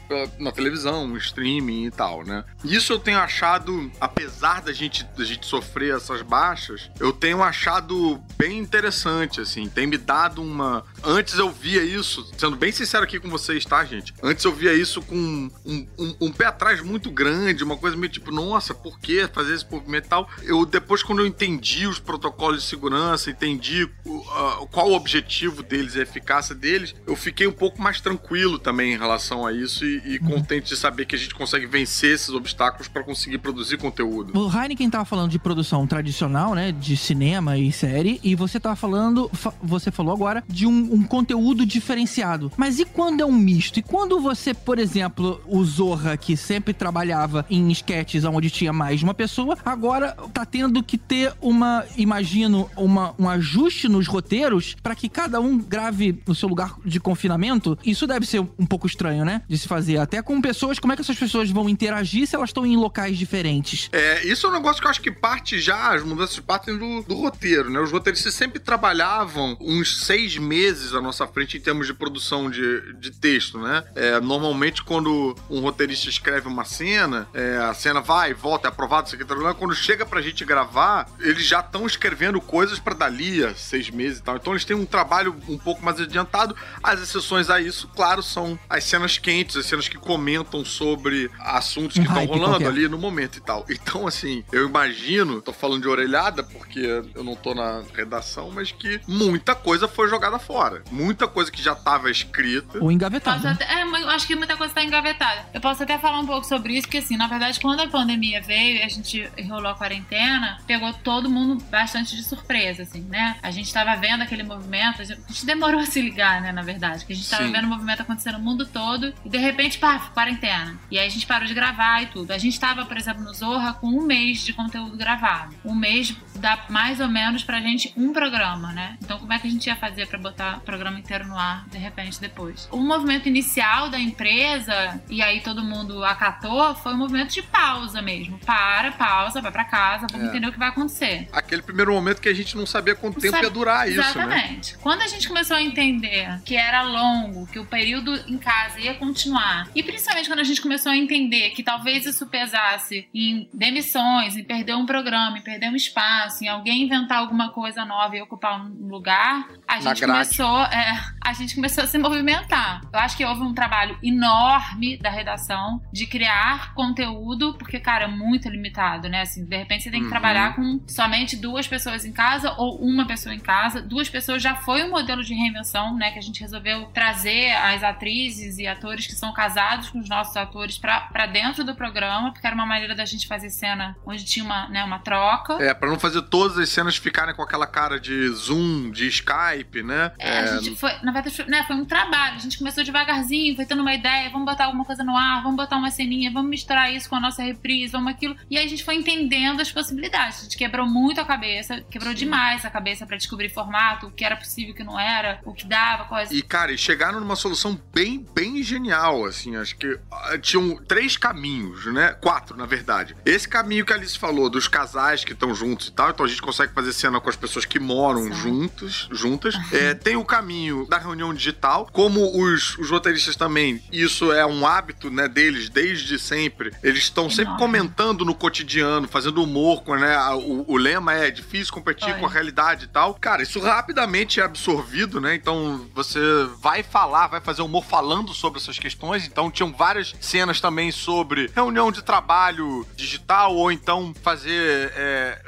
é, na televisão, um streaming e tal, né? Isso eu tenho achado, apesar da gente, da gente sofrer essas baixas, eu tenho achado bem interessante, assim. Tem me dado uma. Antes eu via isso, sendo bem sincero aqui com vocês, tá, gente? Antes eu via isso com um, um, um pé atrás muito grande, uma coisa meio tipo, nossa, por que fazer esse movimento e tal? Eu, depois, quando eu entendi os protocolos de segurança, entendi o, qual o objetivo deles e a eficácia deles, eu fiquei um pouco mais tranquilo também em relação a isso e, e contente de saber que a gente consegue vencer esses obstáculos para conseguir produzir conteúdo. O Heineken tava falando de produção tradicional, né? De cinema e série. E você tava falando, fa- você falou agora, de um, um conteúdo diferenciado. Mas e quando é um misto? E quando você, por exemplo, o Zorra, que sempre trabalhava em sketches onde tinha mais de uma pessoa, agora tá tendo que ter uma, imagino, uma, um ajuste nos roteiros para que cada um grave no seu lugar de confinamento. Isso deve ser um pouco estranho, né? De se fazer. Até com pessoas, como é que essas pessoas vão interagir se elas estão em locais diferentes? É, isso é um negócio que eu acho que parte já, as mudanças partem do, do roteiro, né? Os roteiristas sempre trabalhavam uns seis meses à nossa frente em termos de produção de, de texto, né? É, normalmente, quando um roteirista escreve uma cena, é, a cena vai, volta, é aprovado, isso aqui, quando chega pra gente gravar, eles já estão escrevendo coisas pra dali a seis meses e tal. Então eles têm um trabalho um pouco mais adiantado. As exceções a isso, claro, são as cenas quentes, as cenas que comentam sobre assuntos que estão rolando qualquer. ali no momento e tal. Então, assim, eu imagino, tô falando de orelhada porque eu não tô na redação, mas que muita coisa foi jogada fora. Muita coisa que já tava escrita. Ou engavetado. Posso até- é, eu acho que muita coisa tá engavetada. Eu posso até falar um pouco sobre isso, porque assim, na verdade, quando a pandemia veio e a gente enrolou a quarentena, pegou todo mundo bastante de surpresa, assim, né? A gente tava vendo aquele movimento, a gente a gente demorou a se ligar, né, na verdade, que a gente tava Sim. vendo o movimento acontecendo no mundo todo e de repente, pá, quarentena. E aí a gente parou de gravar e tudo. A gente tava, por exemplo, no Zorra com um mês de conteúdo gravado. Um mês dá mais ou menos pra gente um programa, né? Então como é que a gente ia fazer pra botar o programa inteiro no ar de repente depois? O movimento inicial da empresa, e aí todo mundo acatou, foi um movimento de pausa mesmo. Para, pausa, vai pra casa, vamos É. entender o que vai acontecer. Aquele primeiro momento que a gente não sabia quanto tempo Sabe- ia durar isso, né? Exatamente. Quando a gente começou a entender que era longo, que o período em casa ia continuar, e principalmente quando a gente começou a entender que talvez isso pesasse em demissões, em perder um programa, em perder um espaço, em alguém inventar alguma coisa nova e ocupar um lugar, a gente começou, é, a gente começou a se movimentar. Eu acho que houve um trabalho enorme da redação de criar conteúdo, porque, cara, é muito limitado, né? Assim, de repente você tem que Uhum. trabalhar com somente duas pessoas em casa ou uma pessoa em casa. Duas pessoas já foi um modelo de reinvenção, né? Que a gente resolveu trazer as atrizes e atores que são casados com os nossos atores pra, pra dentro do programa, porque era uma maneira da gente fazer cena onde tinha uma, né, uma troca. É, pra não fazer todas as cenas ficarem com aquela cara de Zoom, de Skype, né? É, a gente foi, na verdade, foi, né, foi um trabalho. A gente começou devagarzinho, foi tendo uma ideia, vamos botar alguma coisa no ar, vamos botar uma ceninha, vamos misturar isso com a nossa reprise, vamos aquilo. E aí a gente foi entendendo as possibilidades. A gente quebrou muito a cabeça, quebrou demais a cabeça pra descobrir formato, o que era possível, o que não era, o que dava, coisa. E, cara, e chegaram numa solução bem, bem genial, assim. Acho que ah, tinham três caminhos, né? Quatro, na verdade. Esse caminho que a Alice falou, dos casais que estão juntos e tal, então a gente consegue fazer cena com as pessoas que moram Sim. juntos, juntas. É, tem o caminho da reunião digital, como os, os roteiristas também, isso é um hábito, né, deles desde sempre. Eles estão sempre comentando no cotidiano, fazendo humor, com, né? O, o lema é difícil competir com a realidade e tal. Cara, isso rapidamente é absorvido, né? Então você vai falar, vai fazer humor falando sobre essas questões. Então tinham várias cenas também sobre reunião de trabalho digital ou então fazer é,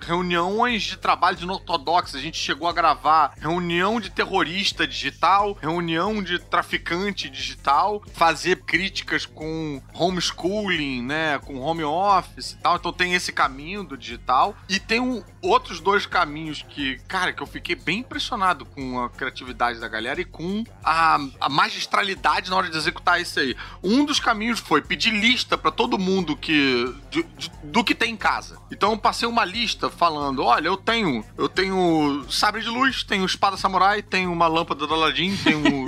reuniões de trabalho de. A gente chegou a gravar reunião de terrorista digital, reunião de traficante digital, fazer críticas com homeschooling, né? Com home office e tal. Então tem esse caminho do digital. E tem um, outros dois caminhos que, cara, que eu fiquei bem impressionado com a criatividade da galera e com a, a magistralidade na hora de executar isso aí. Um dos caminhos foi pedir lista pra todo mundo que de- de- do que tem em casa. Então eu passei uma lista falando, olha, eu tenho, eu tenho sabre de luz, tenho espada samurai, tenho uma lâmpada do Aladdin, tenho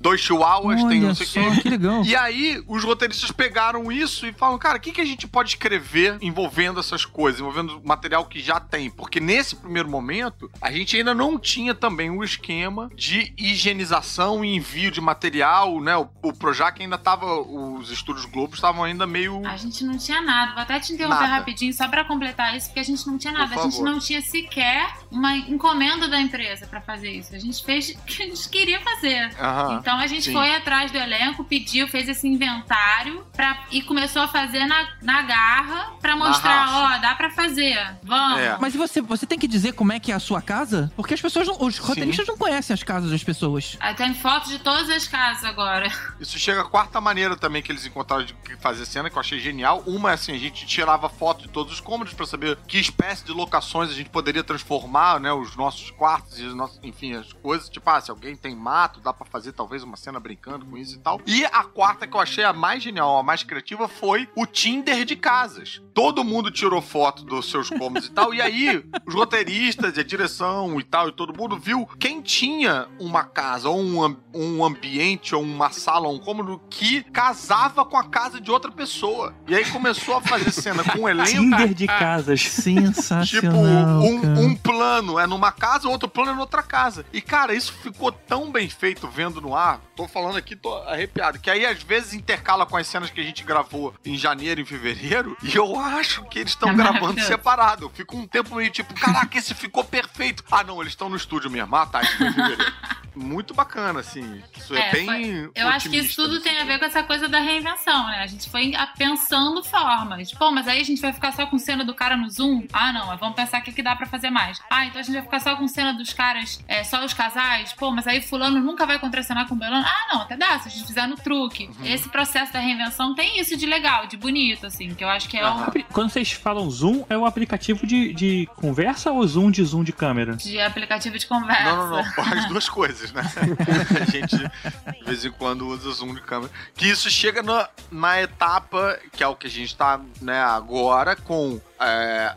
dois chihuahuas, tem não Olha sei o quê. que legal. E aí, os roteiristas pegaram isso e falam, cara, o que, que a gente pode escrever envolvendo essas coisas, envolvendo material que já tem? Porque nesse primeiro momento, a gente ainda não tinha também o esquema de higienização e envio de material, né? O, o Projac ainda tava, os estúdios Globo estavam ainda meio... A gente não tinha nada. Vou até te interromper Nada. rapidinho, só pra completar isso, porque a gente não tinha nada. A gente não tinha sequer uma encomenda da empresa pra fazer isso. A gente fez o que a gente queria fazer. Aham, então a gente sim. foi atrás do elenco, pediu, fez esse inventário pra, e começou a fazer na, na garra pra mostrar, ó, dá pra fazer. Vamos. É. Mas e você, você tem que dizer como é que é a sua casa? Porque as pessoas, não, os roteiristas não conhecem as casas das pessoas. Aí tem fotos de todas as casas agora. Isso chega à quarta maneira também que eles encontraram de fazer cena, que eu achei genial. Uma é assim, a gente tirava foto de todos os cômodos pra saber que espécie de locações a gente poderia transformar, né, os nossos quartos e os nossos, enfim, as coisas. Tipo, ah, se alguém tem mato, dá pra fazer talvez uma cena brincando com isso e tal. E a quarta que eu achei a mais genial, a mais criativa foi o Tinder de casas. Todo mundo tirou foto dos seus cômodos e tal. E aí, os roteiristas e a direção e tal, e todo mundo viu quem tinha uma casa ou um, um ambiente ou uma sala ou um cômodo que casava com a casa de outra pessoa. E aí começou a fazer cena com um elenco. Tinder de casas. Sensacional. Tipo, um, um plano é numa casa, outro plano é noutra casa. E, cara, isso ficou tão bem feito vendo no ar. Tô falando aqui, tô arrepiado. Que aí, às vezes, intercala com as cenas que a gente gravou em janeiro e fevereiro. E eu acho que eles estão gravando separado. Eu fico um tempo meio tipo, caraca, esse ficou perfeito. Ah, não, eles estão no estúdio mesmo. Ah, tá, isso em fevereiro. Muito bacana, assim. Isso é, É, bem. foi- Eu acho que isso tudo tem a ver com essa coisa da reinvenção, né? A gente foi pensando formas. Pô, mas aí a gente vai ficar só com cena do cara no Zoom? Ah, não, vamos pensar o que, que dá pra fazer mais. Ah, então a gente vai ficar só com cena dos caras, é, só os casais? Pô, mas aí fulano nunca vai contracenar com belano? Ah, não, até dá, se a gente fizer no truque. Uhum. Esse processo da reinvenção tem isso de legal, de bonito, assim, que eu acho que é um Quando vocês falam Zoom, é o aplicativo de, de conversa ou Zoom de Zoom de câmera? de aplicativo de conversa. Não, não, não. As duas coisas, né? A gente, de vez em quando, usa zoom de câmera. Que isso chega na, na etapa, que é o que a gente tá, né, agora, com. É,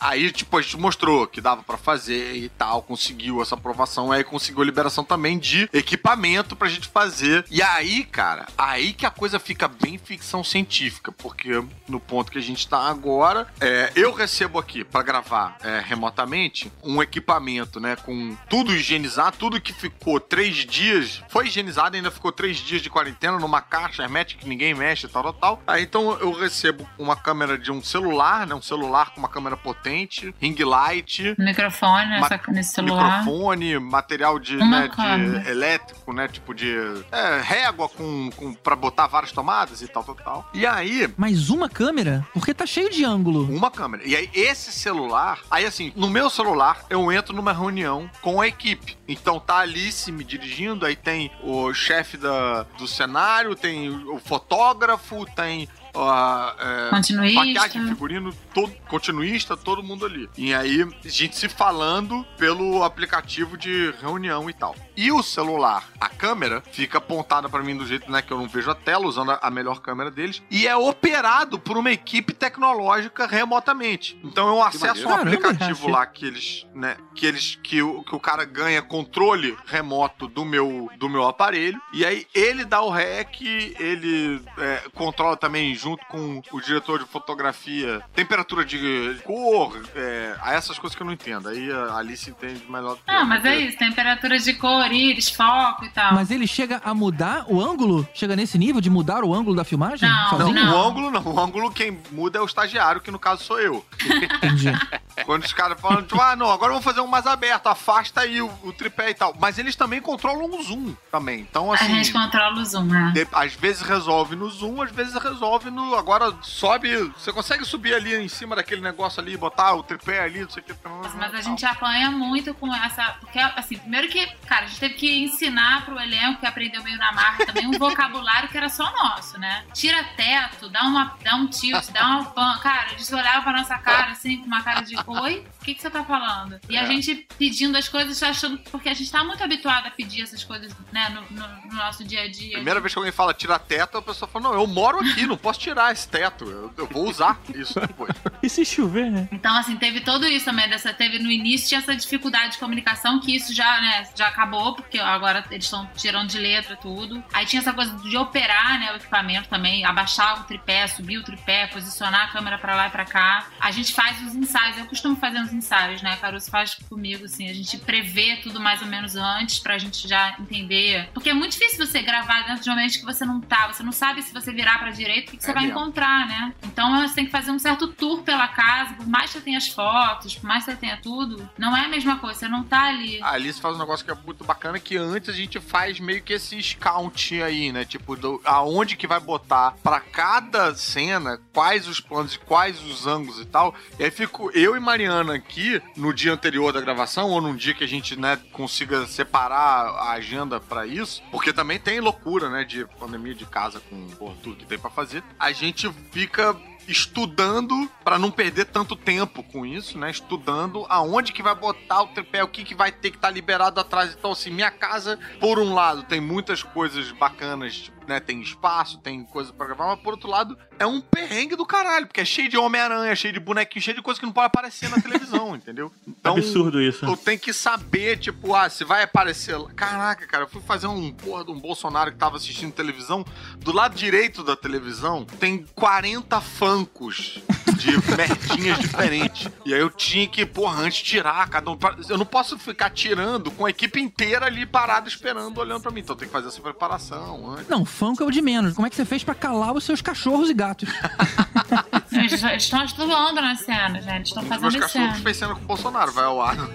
aí, tipo, a gente mostrou que dava pra fazer e tal, conseguiu essa aprovação, aí conseguiu a liberação também de equipamento pra gente fazer. E aí, cara, aí que a coisa fica bem ficção científica, porque no ponto que a gente tá agora, é, eu recebo aqui pra gravar é, remotamente um equipamento, né, com tudo higienizado, tudo que ficou três dias, foi higienizado, ainda ficou três dias de quarentena numa caixa hermética que ninguém mexe, tal, tal, tal. Aí então eu recebo uma câmera de um celular, né, um celular com uma câmera potente, ring light, Microfone nessa, Ma- nesse celular. microfone, material de, né, de elétrico, né? Tipo de é, régua com, com para botar várias tomadas e tal, tal, tal. E aí Mas uma câmera? Porque tá cheio de ângulo. uma câmera. E aí, esse celular. Aí, assim, no meu celular, eu entro numa reunião com a equipe. Então tá a Alice me dirigindo, aí tem o chefe da, do cenário, tem o fotógrafo, tem. A é, Continuista. maquiagem, figurino, todo, continuista, todo mundo ali. E aí, gente se falando pelo aplicativo de reunião e tal. E o celular, a câmera, fica apontada pra mim do jeito né, que eu não vejo a tela, usando a- melhor câmera deles, e é operado por uma equipe tecnológica remotamente. Então eu acesso um aplicativo lá que eles, né, que eles que o, que o cara ganha controle remoto do meu do meu aparelho, e aí ele dá o rec, ele é, controla também junto com o diretor de fotografia, temperatura de cor, é, a essas coisas que eu não entendo. Aí a Alice entende melhor. do que Ah, eu, mas é isso, temperatura de cor, íris, foco e tal. Mas ele chega a mudar o ângulo? Chega nesse nível de mudar o ângulo da filmagem? Não, Não, Sozinho? o ângulo não. O ângulo quem muda é o estagiário, que no caso sou eu. Entendi. Quando os caras falam, tipo, ah, não, agora vamos fazer um mais aberto, afasta aí o, o tripé e tal. Mas eles também controlam o zoom também. Então, A assim. gente controla o zoom, né? de- às vezes resolve no zoom, às vezes resolve no. Agora sobe. Você consegue subir ali em cima daquele negócio ali, botar o tripé ali, não sei o que. Mas a gente apanha muito com essa. Porque, assim, primeiro que, cara, a gente teve que ensinar pro elenco que aprendeu meio na marra também um vocabulário que era só nosso, né? Tira teto, dá, uma, dá um tilt, dá uma pan. Cara, eles olhavam pra nossa cara assim, com uma cara de oi. O que, que você tá falando? E a É. gente pedindo as coisas, achando. Porque a gente tá muito habituado a pedir essas coisas, né, no, no- no nosso dia a dia. Primeira vez que alguém fala tira teto, a pessoa fala, não, eu moro aqui, não posso tirar esse teto. Eu, eu vou usar isso depois. E se chover, né? Então, assim, teve tudo isso também. Dessa, teve no início tinha essa dificuldade de comunicação, que isso já, né, já acabou, porque agora eles estão tirando de letra tudo. Aí tinha essa coisa de operar, né, o equipamento também, abaixar o tripé, subir o tripé, posicionar a câmera pra lá e pra cá. A gente faz os ensaios, eu costumo fazer os ensaios, né? A Caruso faz comigo, assim, a gente prevê tudo mais ou menos antes pra gente já entender. Porque é muito difícil você gravar dentro de um ambiente que você não tá, você não sabe se você virar pra direita o que, que você É vai mesmo. encontrar, né? Então você tem que fazer um certo tour pela casa, por mais que você tenha as fotos, por mais que você tenha tudo, não é a mesma coisa, você não tá ali. A Alice faz um negócio que é muito bacana, que antes a gente faz meio que esse count aí, né? Tipo, do- aonde que vai botar pra cada cena, quais os planos e quais os ângulos e tal. E aí fico eu e Mariana aqui, no dia anterior da gravação, ou num dia que a gente, né, consiga separar a agenda pra isso, porque também tem loucura, né, de pandemia de casa com tudo que tem pra fazer. A gente fica estudando pra não perder tanto tempo com isso, né? Estudando aonde que vai botar o tripé, o que que vai ter que estar liberado atrás. Então, assim, minha casa, por um lado, tem muitas coisas bacanas, tipo, né? Tem espaço, tem coisa pra gravar, mas por outro lado, é um perrengue do caralho, porque é cheio de Homem-Aranha, cheio de bonequinho, cheio de coisa que não pode aparecer na televisão, entendeu? Então, Absurdo isso. eu tenho que saber, tipo, ah, se vai aparecer. lá- Caraca, cara, eu fui fazer um porra de um Bolsonaro que tava assistindo televisão. Do lado direito da televisão tem 40 fancos de merdinhas diferentes. E aí eu tinha que, porra, antes tirar cada um. Eu não posso ficar tirando com a equipe inteira ali parada esperando, olhando pra mim. Então tem que fazer essa preparação antes. Não, funk é o de menos. Como é que você fez pra calar os seus cachorros e gatos? Eles estão atuando na cena, gente. Eles estão fazendo meus cena. cachorros fez cena com o Bolsonaro, vai ao ar.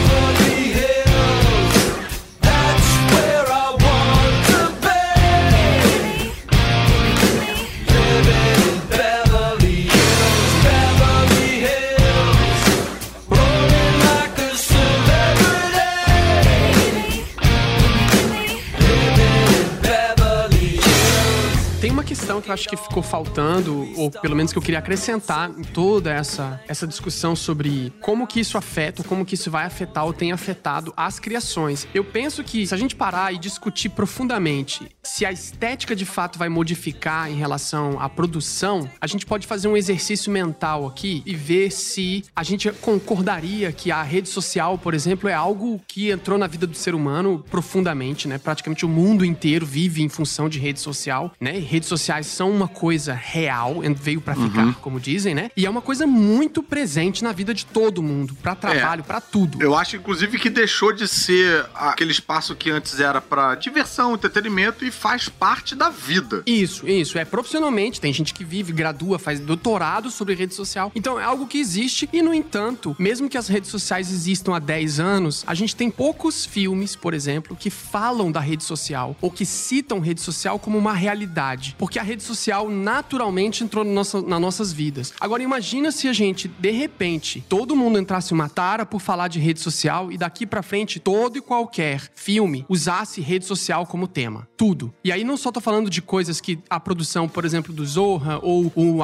questão que eu acho que ficou faltando, ou pelo menos que eu queria acrescentar em toda essa, essa discussão sobre como que isso afeta, como que isso vai afetar ou tem afetado as criações. Eu penso que se a gente parar e discutir profundamente se a estética de fato vai modificar em relação à produção, a gente pode fazer um exercício mental aqui e ver se a gente concordaria que a rede social, por exemplo, é algo que entrou na vida do ser humano profundamente, né? Praticamente o mundo inteiro vive em função de rede social, né? E redes sociais são uma coisa real, e veio pra ficar, como dizem, né? E é uma coisa muito presente na vida de todo mundo, pra trabalho, pra tudo. Eu acho, inclusive, que deixou de ser aquele espaço que antes era pra diversão, entretenimento e faz parte da vida. Isso, isso. É profissionalmente. Tem gente que vive, gradua, faz doutorado sobre rede social. Então é algo que existe e, no entanto, mesmo que as redes sociais existam há 10 anos, a gente tem poucos filmes, por exemplo, que falam da rede social ou que citam rede social como uma realidade. Porque a rede social naturalmente entrou no nosso, nas nossas vidas. Agora imagina se a gente, de repente, todo mundo entrasse uma tara por falar de rede social e daqui pra frente todo e qualquer filme usasse rede social como tema. Tudo. E aí não só tô falando de coisas que a produção, por exemplo, do Zorra ou o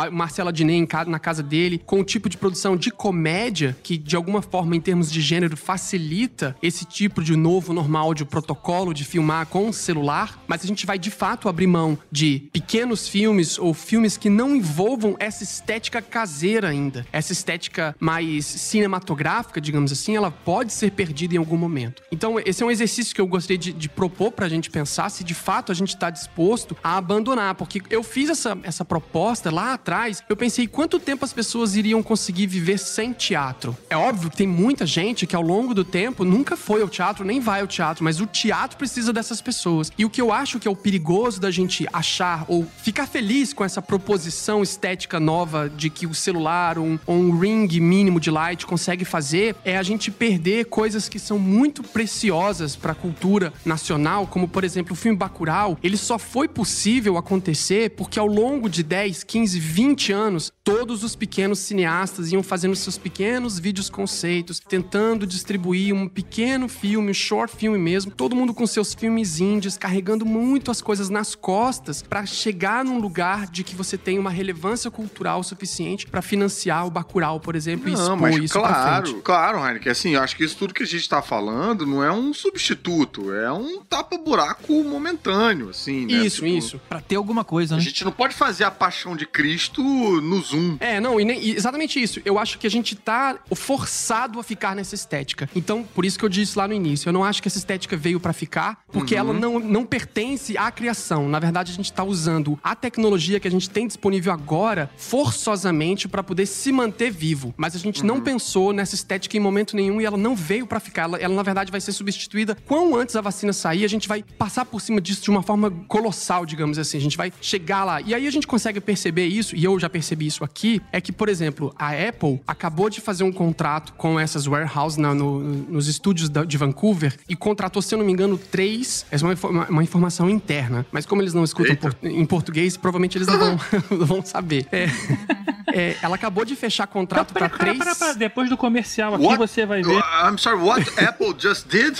em ca- na casa dele, com o tipo de produção de comédia que de alguma forma em termos de gênero facilita esse tipo de novo normal de protocolo de filmar com celular, mas a gente vai de fato abrir mão de pequenos filmes ou filmes que não envolvam essa estética caseira ainda. Essa estética mais cinematográfica, digamos assim, ela pode ser perdida em algum momento. Então, esse é um exercício que eu gostaria de, de propor pra gente pensar se de fato a gente tá disposto a abandonar. Porque eu fiz essa, essa proposta lá atrás, eu pensei quanto tempo as pessoas iriam conseguir viver sem teatro. É óbvio que tem muita gente que ao longo do tempo nunca foi ao teatro, nem vai ao teatro, mas o teatro precisa dessas pessoas. E o que eu acho que é o perigoso da gente achar ou ficar feliz com essa proposição estética nova de que o celular ou um, um ring mínimo de light consegue fazer é a gente perder coisas que são muito preciosas para a cultura nacional, como por exemplo o filme Bacurau. Ele só foi possível acontecer porque ao longo de 10, 15, 20 anos, todos os pequenos cineastas iam fazendo seus pequenos vídeos conceitos, tentando distribuir um pequeno filme, um short filme mesmo, todo mundo com seus filmes indies, carregando muito as coisas nas costas para chegar num num lugar de que você tem uma relevância cultural suficiente pra financiar o Bacurau, por exemplo, e Não, expor mas isso pra claro, claro, Heineken, assim, eu acho que isso tudo que a gente tá falando não é um substituto, é um tapa-buraco momentâneo, assim, né? Isso, Tipo, isso. Pra ter alguma coisa, A né? gente não pode fazer a paixão de Cristo no Zoom. É, não, e nem- e exatamente isso. Eu acho que a gente tá forçado a ficar nessa estética. Então, por isso que eu disse lá no início, eu não acho que essa estética veio pra ficar, porque ela não, não pertence à criação. Na verdade, a gente tá usando a tecnologia que a gente tem disponível agora forçosamente pra poder se manter vivo. Mas a gente não pensou nessa estética em momento nenhum e ela não veio pra ficar. Ela, ela, na verdade, vai ser substituída. Quão antes a vacina sair, a gente vai passar por cima disso de uma forma colossal, digamos assim. A gente vai chegar lá. E aí a gente consegue perceber isso, e eu já percebi isso aqui, é que, por exemplo, a Apple acabou de fazer um contrato com essas warehouses na- no- nos estúdios da- de Vancouver e contratou, se eu não me engano, três. Essa é uma, uma- uma informação interna. Mas como eles não escutam por- em português, provavelmente eles não vão, não vão saber. É. É, ela acabou de fechar contrato para três. pera, pera. Depois do comercial aqui What? você vai ver. I'm sorry, what Apple just did?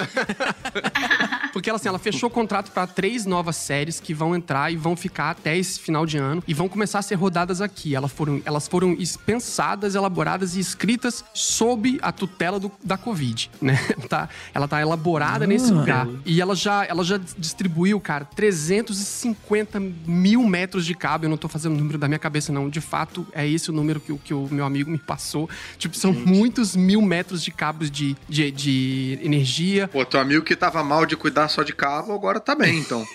Porque ela, assim, ela fechou contrato para três novas séries que vão entrar e vão ficar até esse final de ano e vão começar a ser rodadas aqui. Elas foram, elas foram pensadas, elaboradas e escritas sob a tutela do- da Covid, né? Tá, ela tá elaborada nesse lugar. E ela já, ela já distribuiu, cara, 350 mil metros de cabo. Eu não tô fazendo o número da minha cabeça, não. De fato, é esse o número que, o- que o meu amigo me passou. Tipo, são muitos mil metros de cabos de, de, de energia. Pô, teu amigo que tava mal de cuidar só de cabo, agora tá bem, então.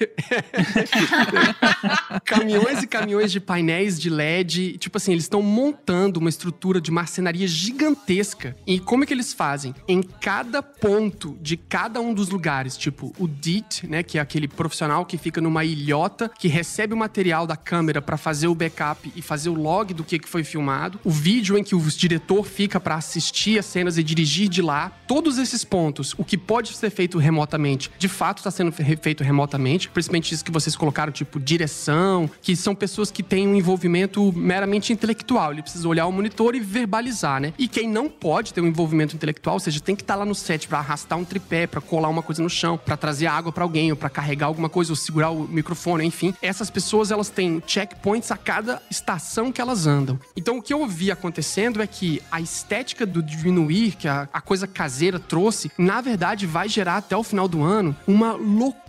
caminhões e caminhões de painéis de LED. Tipo assim, eles estão montando uma estrutura de marcenaria gigantesca. E como é que eles fazem? Em cada ponto de cada um dos lugares, tipo o DIT, né, que é aquele profissional que fica numa ilhota, que recebe o material da câmera pra fazer o backup e fazer o log do que foi filmado, o vídeo em que o diretor fica pra assistir as cenas e dirigir de lá, todos esses pontos, o que pode ser feito remotamente, de fato está sendo fe- feito remotamente, principalmente isso que vocês colocaram, tipo direção, que são pessoas que têm um envolvimento meramente intelectual, ele precisa olhar o monitor e verbalizar, né? E quem não pode ter um envolvimento intelectual, ou seja, tem que estar lá no set pra arrastar um tripé, pra colar uma coisa no chão, pra trazer água pra alguém, ou pra carregar alguma coisa, ou segurar o microfone, enfim. Essas pessoas, elas têm checkpoints a cada estação que elas andam. Então, o que eu vi acontecendo é que a estética do diminuir, que a, a coisa caseira trouxe, na verdade, vai gerar até o final do ano uma loucura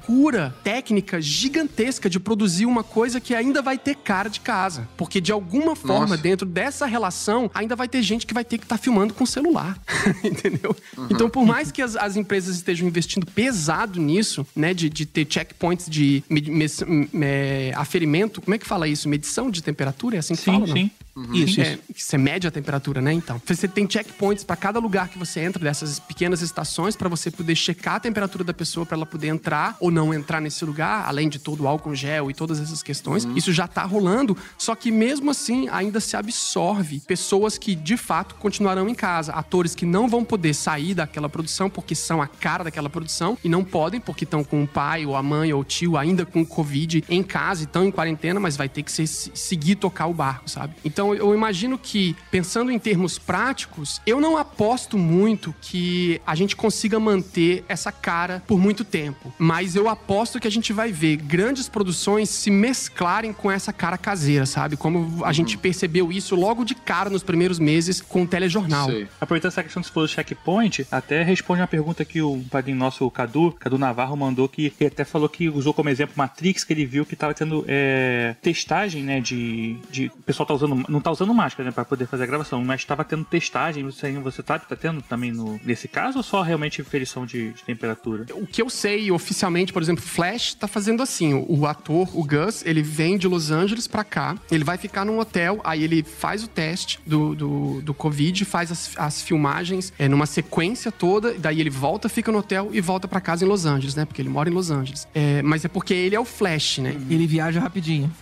técnica gigantesca de produzir uma coisa que ainda vai ter cara de casa. Porque, de alguma forma, Nossa. dentro dessa relação, ainda vai ter gente que vai ter que estar filmando com celular. Entendeu? Então, por mais que as, as empresas estejam investindo pesado nisso, né, de, de ter checkpoints de med- mes- é, aferimento, como é que fala isso? Medição de temperatura? É assim que Sim, fala? não? sim. Isso, É, você mede a temperatura, né? Então, você tem checkpoints pra cada lugar que você entra dessas pequenas estações pra você poder checar a temperatura da pessoa pra ela poder entrar ou não entrar nesse lugar, além de todo o álcool gel e todas essas questões. Isso já tá rolando, só que mesmo assim ainda se absorve pessoas que de fato continuarão em casa, atores que não vão poder sair daquela produção porque são a cara daquela produção e não podem porque estão com o pai ou a mãe ou o tio ainda com covid em casa e estão em quarentena, mas vai ter que ser, seguir tocar o barco, sabe? Então eu imagino que, pensando em termos práticos, eu não aposto muito que a gente consiga manter essa cara por muito tempo. Mas eu aposto que a gente vai ver grandes produções se mesclarem com essa cara caseira, sabe? Como a gente percebeu isso logo de cara nos primeiros meses com o telejornal. Sei. Aproveitando essa questão que você falou do checkpoint, até responde uma pergunta que o padrinho nosso, o Cadu, Cadu Navarro, mandou que ele até falou que usou como exemplo Matrix, que ele viu que tava tendo é, testagem, né, de, de... O pessoal tá usando... Não tá usando máscara, né, pra poder fazer a gravação, mas tava tendo testagem, você, você sabe, tá tendo também no, nesse caso ou só realmente ferição de, de temperatura? O que eu sei oficialmente, por exemplo, Flash tá fazendo assim: o, o ator, o Gus, ele vem de Los Angeles pra cá, ele vai ficar num hotel, aí ele faz o teste do, do, do Covid, faz as, as filmagens é, numa sequência toda, daí ele volta, fica no hotel e volta pra casa em Los Angeles, né? Porque ele mora em Los Angeles. É, mas é porque ele é o Flash, né? Ele viaja rapidinho.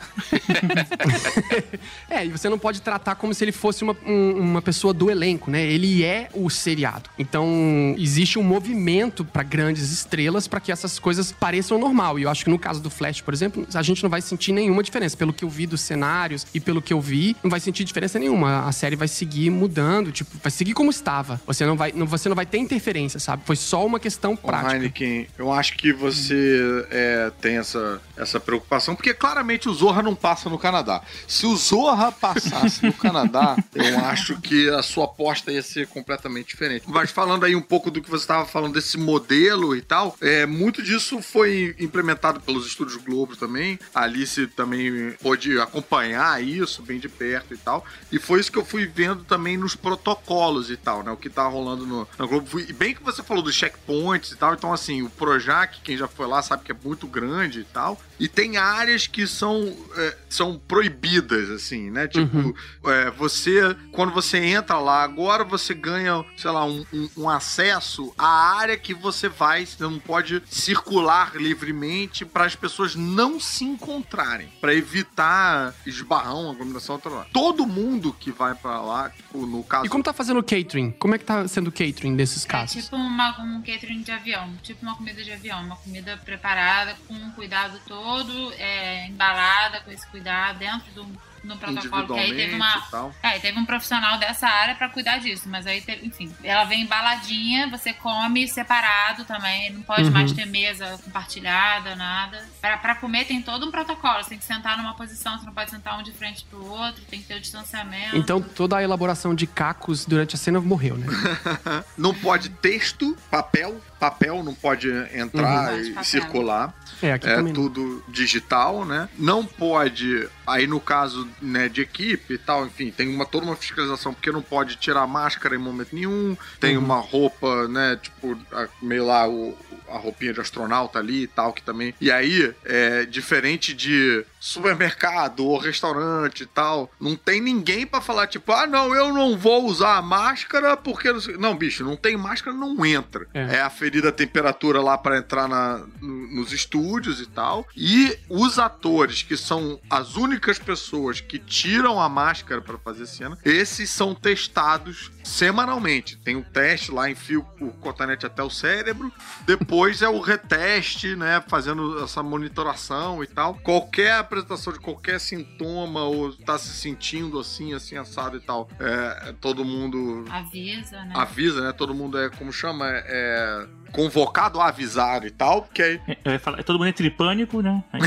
É, e você não não pode tratar como se ele fosse uma, um- uma pessoa do elenco, né? Ele é o seriado. Então, existe um movimento pra grandes estrelas pra que essas coisas pareçam normal. E eu acho que no caso do Flash, por exemplo, a gente não vai sentir nenhuma diferença. Pelo que eu vi dos cenários e pelo que eu vi, não vai sentir diferença nenhuma. A série vai seguir mudando, tipo, vai seguir como estava. Você não vai, não, você não vai ter interferência, sabe? Foi só uma questão prática. Heineken, eu acho que você é, tem essa, essa preocupação, porque claramente o Zorra não passa no Canadá. Se o Zorra passasse no Canadá, eu acho que a sua aposta ia ser completamente diferente. Mas falando aí um pouco do que você estava falando desse modelo e tal, é, muito disso foi implementado pelos estúdios Globo também. A Alice também pôde acompanhar isso bem de perto e tal. E foi isso que eu fui vendo também nos protocolos e tal, né? O que tá rolando no, na Globo. E bem que você falou dos checkpoints e tal. Então, assim, o Projac, quem já foi lá sabe que é muito grande e tal. E tem áreas que são, é, são proibidas, assim, né? Tipo, é, você, quando você entra lá, agora você ganha, sei lá, um, um- um acesso à área que você vai. Você não pode circular livremente para as pessoas não se encontrarem, para evitar esbarrão, aglomeração, tal, tal. Todo mundo que vai para lá, tipo, no caso. E como tá fazendo o catering? Como é que tá sendo o catering nesses É casos? tipo uma, um catering de avião, tipo uma comida de avião, uma comida preparada com um cuidado todo, é, embalada com esse cuidado dentro do, no protocolo. Que aí teve uma. É, teve um profissional dessa área pra cuidar disso, mas aí teve, enfim, ela vem embaladinha, você come separado também, não pode Uhum. mais ter mesa compartilhada, nada. Pra, pra comer tem todo um protocolo, você tem que sentar numa posição, você não pode sentar um de frente pro outro, tem que ter o distanciamento. Então toda a elaboração de cacos durante a cena morreu, né? Não pode texto, papel, papel não pode entrar Uhum. e circular. É, aqui é tudo digital, né? Não pode, aí no caso né, de equipe e tal, enfim, tem uma toda uma fiscalização, porque não pode tirar máscara em momento nenhum, tem Uhum. uma roupa, né, tipo, a- meio lá o, a roupinha de astronauta ali e tal, que também. E aí, é diferente de supermercado ou restaurante e tal, não tem ninguém pra falar, tipo, ah, não, eu não vou usar a máscara porque. não sei-" Não, bicho, não tem máscara, não entra. É. É, aferida a temperatura lá pra entrar na, no- nos estúdios e tal. E os atores, que são as únicas pessoas que tiram a máscara pra fazer cena, esses são testados semanalmente. Tem um teste lá, enfia o cotonete até o cérebro. Depois é o reteste, né? Fazendo essa monitoração e tal. Qualquer apresentação de qualquer sintoma ou tá se sentindo assim, assim, assado e tal, é, todo mundo Avisa, né? avisa, né? Todo mundo é, como chama? É convocado a avisar e tal, porque aí, Eu ia falar, todo mundo entra em pânico, né? Aí-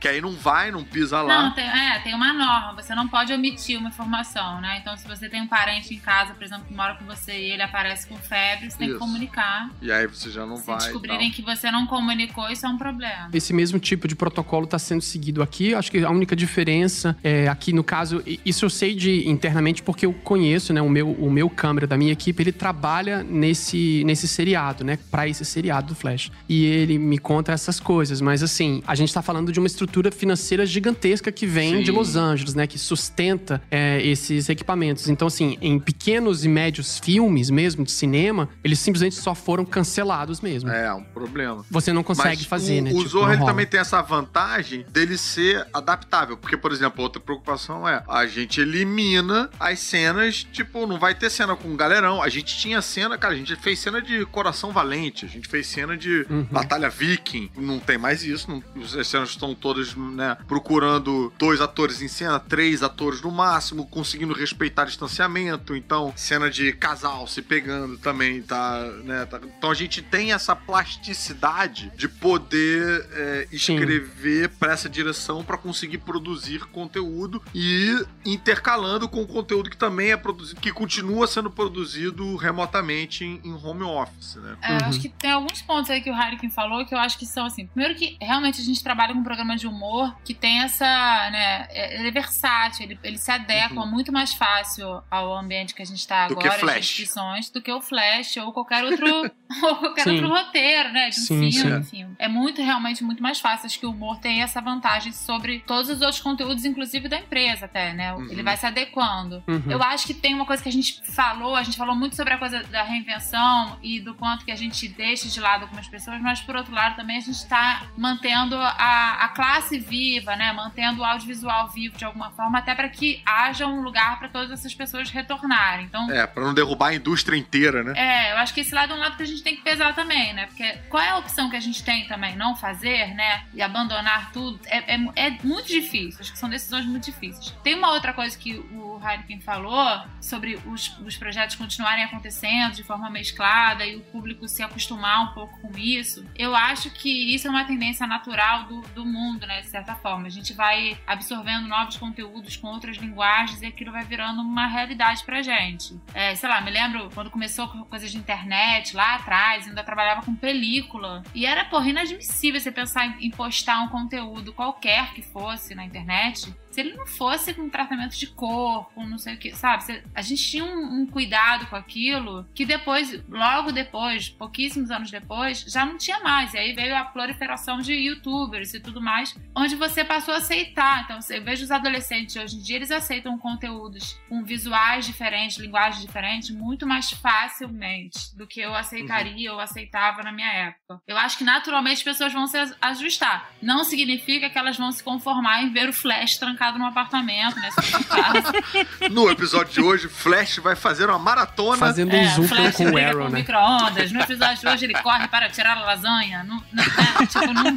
que aí não vai, não pisa lá. Não, tem, é, tem uma norma. Você não pode omitir uma informação, né? Então, se você tem um parente em casa, por exemplo, que mora com você e ele aparece com febre, você tem Isso. que comunicar. E aí você já não Se vai. e descobrirem que você não comunicou, isso é um problema. Esse mesmo tipo de protocolo está sendo seguido aqui. Acho que a única diferença é aqui no caso, isso eu sei de internamente porque eu conheço, né, o meu o meu câmera da minha equipe, ele trabalha nesse nesse seriado, né, para esse seriado do Flash. E ele me conta essas coisas, mas assim, a gente tá falando de uma estrutura financeira gigantesca que vem Sim. de Los Angeles, né, que sustenta é, esses equipamentos. Então assim, em pequenos e médios filmes mesmo de cinema, eles simplesmente só foram cancelados mesmo. É, um problema. Você não consegue Mas fazer, o, né? O Tipo, Zorro ele também tem essa vantagem dele ser adaptável. Porque, por exemplo, outra preocupação é a gente elimina as cenas, tipo, não vai ter cena com um galerão. A gente tinha cena, cara, a gente fez cena de Coração Valente, a gente fez cena de Uhum. Batalha Viking. Não tem mais isso. Não, as cenas estão todas, né, procurando dois atores em cena, três atores no máximo, conseguindo respeitar distanciamento. Então, cena de casal se pegando também, tá, né? tá- Então a gente tem essa plasticidade de poder é, escrever para essa direção para conseguir produzir conteúdo e intercalando com o conteúdo que também é produzido, que continua sendo produzido remotamente em, em home office, né? É, eu Acho que tem alguns pontos aí que o Harikin falou que eu acho que são assim. Primeiro que realmente a gente trabalha com um programa de humor que tem essa, né, é- ele é versátil, ele, ele se adequa muito mais fácil ao ambiente que a gente tá Uhum. Que agora, as Flash. restrições, do que o Flash ou qualquer outro, ou qualquer Sim. outro roteiro, né, de um Sim, filme, enfim. É muito, realmente, muito mais fácil. Acho que o humor tem essa vantagem sobre todos os outros conteúdos, inclusive da empresa até, né? Uhum. Ele vai se adequando. Uhum. Eu acho que tem uma coisa que a gente falou, a gente falou muito sobre a coisa da reinvenção e do quanto que a gente gente deixa de lado algumas pessoas, mas por outro lado também a gente está mantendo a, a classe viva, né? Mantendo o audiovisual vivo de alguma forma, até para que haja um lugar para todas essas pessoas retornarem. Então, É, pra não derrubar a indústria inteira, né? é, eu acho que esse lado é um lado que a gente tem que pesar também, né? Porque qual é a opção que a gente tem também? Não fazer, né? E abandonar tudo é, é, é muito difícil. Acho que são decisões muito difíceis. Tem uma outra coisa que o Heineken falou sobre os, os projetos continuarem acontecendo de forma mesclada e o público se acostumar um pouco com isso. Eu acho que isso é uma tendência natural do, do mundo, né? De certa forma. A gente vai absorvendo novos conteúdos com outras linguagens e aquilo vai virando uma realidade pra gente. É, sei lá, me lembro quando começou com coisas de internet lá atrás, ainda trabalhava com película. E era, porra, inadmissível você pensar em, postar um conteúdo qualquer que fosse na internet se ele não fosse com tratamento de cor, com não sei o que, sabe? A gente tinha um, um cuidado com aquilo que depois, logo depois, pouquíssimos anos depois, já não tinha mais. E aí veio a proliferação de youtubers e tudo mais, onde você passou a aceitar. Então, eu vejo os adolescentes hoje em dia, eles aceitam conteúdos com visuais diferentes, linguagens diferentes, muito mais facilmente do que eu aceitaria ou aceitava na minha época. Eu acho que naturalmente as pessoas vão se ajustar. Não significa que elas vão se conformar em ver o Flash trancado num apartamento, né? No episódio de hoje, Flash vai fazer uma maratona. Fazendo um É, zoom o Flash com o Arrow, com né? micro-ondas. No episódio de hoje ele corre para tirar a lasanha. Não, não, né? Tipo, não-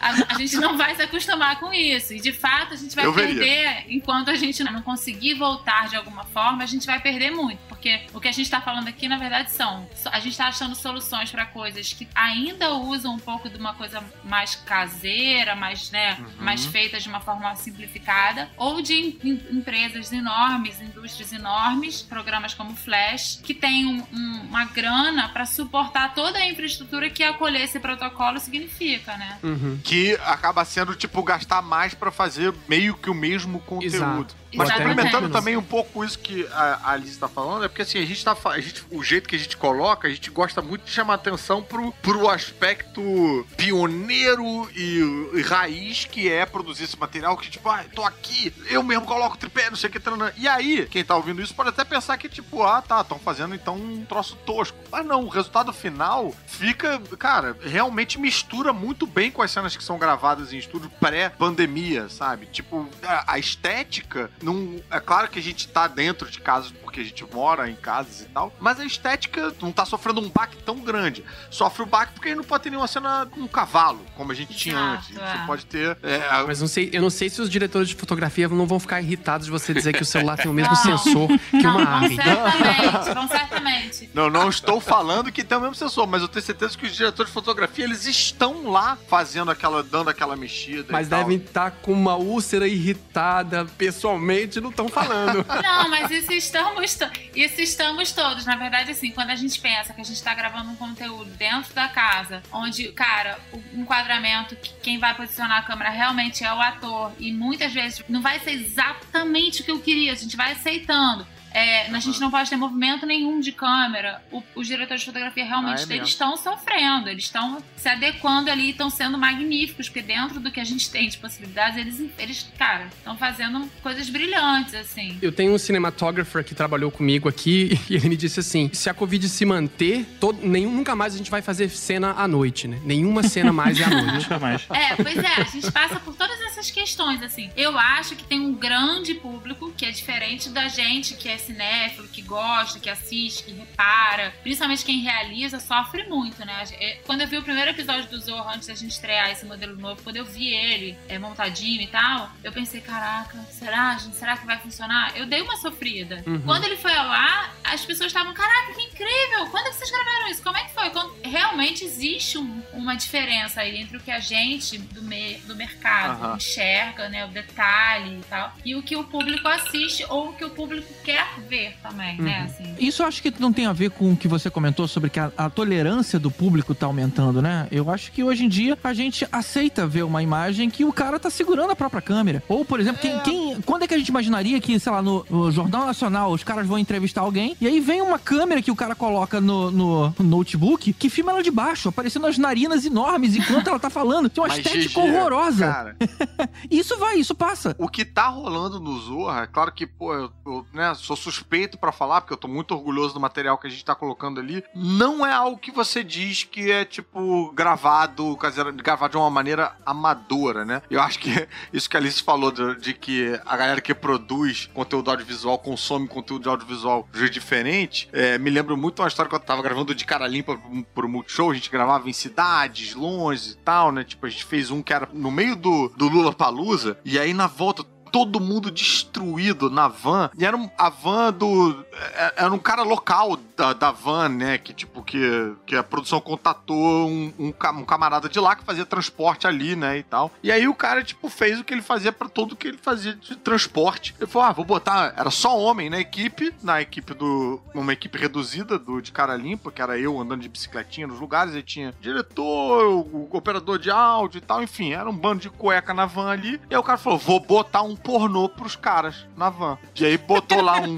a, a gente não vai se acostumar com isso. E de fato a gente vai Eu veria. perder, enquanto a gente não conseguir voltar de alguma forma, a gente vai perder muito. Porque o que a gente tá falando aqui, na verdade, são. A gente tá achando soluções para coisas que ainda usam um pouco de uma coisa mais caseira, mais, né, Uhum. mais feita de uma forma simplificada, ou de em- em- empresas enormes, indústrias enormes, programas como Flash, que tem um- um- uma grana para suportar toda a infraestrutura que acolher esse protocolo significa, né? Uhum. Que acaba sendo, tipo, gastar mais pra fazer meio que o mesmo conteúdo. Exato. Mas Exatamente. complementando também um pouco isso que a Alice tá falando, é porque assim, a gente tá. A gente, o jeito que a gente coloca, a gente gosta muito de chamar atenção pro, pro aspecto pioneiro e, e raiz que é produzir esse material, que tipo, ah, tô aqui, eu mesmo coloco tripé, não sei o que. tanana. E aí, quem tá ouvindo isso pode até pensar que, tipo, ah, tá, estão fazendo então um troço tosco. Mas não, o resultado final fica, cara, realmente mistura muito bem com as cenas que são gravadas em estúdio pré-pandemia, sabe? Tipo, a, a estética, não, é claro que a gente tá dentro de casas porque a gente mora em casas e tal, mas a estética não tá sofrendo um baque tão grande. Sofre o baque porque não pode ter nenhuma cena com um cavalo, como a gente tinha Exato, antes. Você é. pode ter. é, Mas não sei, eu não sei se os diretores de fotografia não vão ficar irritados de você dizer que o celular tem o mesmo Não. sensor que Não, uma ave. certamente, vão certamente. Não, não estou falando que tem o mesmo sensor, mas eu tenho certeza que os diretores de fotografia, eles estão lá fazendo aquela, dando aquela mexida. Mas e tal. devem estar com uma úlcera irritada pessoalmente, não estão falando. Não, mas isso estamos, to- isso estamos todos. Na verdade, assim, quando a gente pensa que a gente tá gravando um conteúdo dentro da casa, onde, cara, o enquadramento, que quem vai posicionar a câmera realmente é o ator, e muitas vezes não vai ser exatamente o que eu queria, a gente vai aceitando. É, a gente não pode ter movimento nenhum de câmera. O- os diretores de fotografia realmente Ah, é eles estão sofrendo, eles estão se adequando ali e estão sendo magníficos, porque dentro do que a gente tem de possibilidades, eles, eles cara, estão fazendo coisas brilhantes, assim. Eu tenho um cinematographer que trabalhou comigo aqui e ele me disse assim: se a Covid se manter, todo, nenhum, nunca mais a gente vai fazer cena à noite, né? Nenhuma cena mais é à noite. Nunca mais. É, pois é, a gente passa por todas essas questões, assim. Eu acho que tem um grande público que é diferente da gente, que é cinéfilo, que gosta, que assiste, que repara. Principalmente quem realiza sofre muito, né? Quando eu vi o primeiro episódio do Zorro antes da gente estrear esse modelo novo, quando eu vi ele é, montadinho e tal, eu pensei, caraca, será, gente? Será que vai funcionar? Eu dei uma sofrida. Uhum. Quando ele foi ao ar, as pessoas estavam, caraca, que incrível! Quando é que vocês gravaram isso? Como é que foi? Quando- realmente existe um- uma diferença aí entre o que a gente do, me- do mercado Aham. enxerga, né? O detalhe e tal, e o que o público assiste ou o que o público quer ver também, né? Uhum. Assim. Isso eu acho que não tem a ver com o que você comentou sobre que a, a tolerância do público tá aumentando, né? Eu acho que hoje em dia a gente aceita ver uma imagem que o cara tá segurando a própria câmera. Ou, por exemplo, quem, quem- quando é que a gente imaginaria que, sei lá, no, no Jornal Nacional os caras vão entrevistar alguém e aí vem uma câmera que o cara coloca no, no notebook que filma ela de baixo, aparecendo as narinas enormes enquanto ela tá falando. Tem uma Mas, estética GG, horrorosa. Cara, Isso vai, isso passa. o que tá rolando no Zorra, é claro que, pô, eu, eu, né, sou suspeito pra falar, porque eu tô muito orgulhoso do material que a gente tá colocando ali. Não é algo que você diz que é, tipo, gravado, gravado de uma maneira amadora, né? Eu acho que isso que a Alice falou de, de que a galera que produz conteúdo audiovisual consome conteúdo audiovisual de diferente, é, me lembra muito uma história que eu tava gravando de cara limpa pro, pro Multishow, a gente gravava em cidades, longe e tal, né? Tipo, a gente fez um que era no meio do, do Lula Palusa, e aí na volta todo mundo destruído na van. E era um- a van do. é- Era um cara local da, da van, né? Que, tipo, que, que a produção contatou um, um, um camarada de lá que fazia transporte ali, né? E tal. E aí o cara, tipo, fez o que ele fazia pra tudo que ele fazia de transporte. Ele falou: ah, vou botar. Era só homem na equipe, na equipe do. Uma equipe reduzida do de cara limpa, que era eu andando de bicicletinha nos lugares. Aí tinha diretor, o, o operador de áudio e tal. Enfim, era um bando de cueca na van ali. E aí o cara falou: vou botar um pornô pros caras na van. E aí botou lá um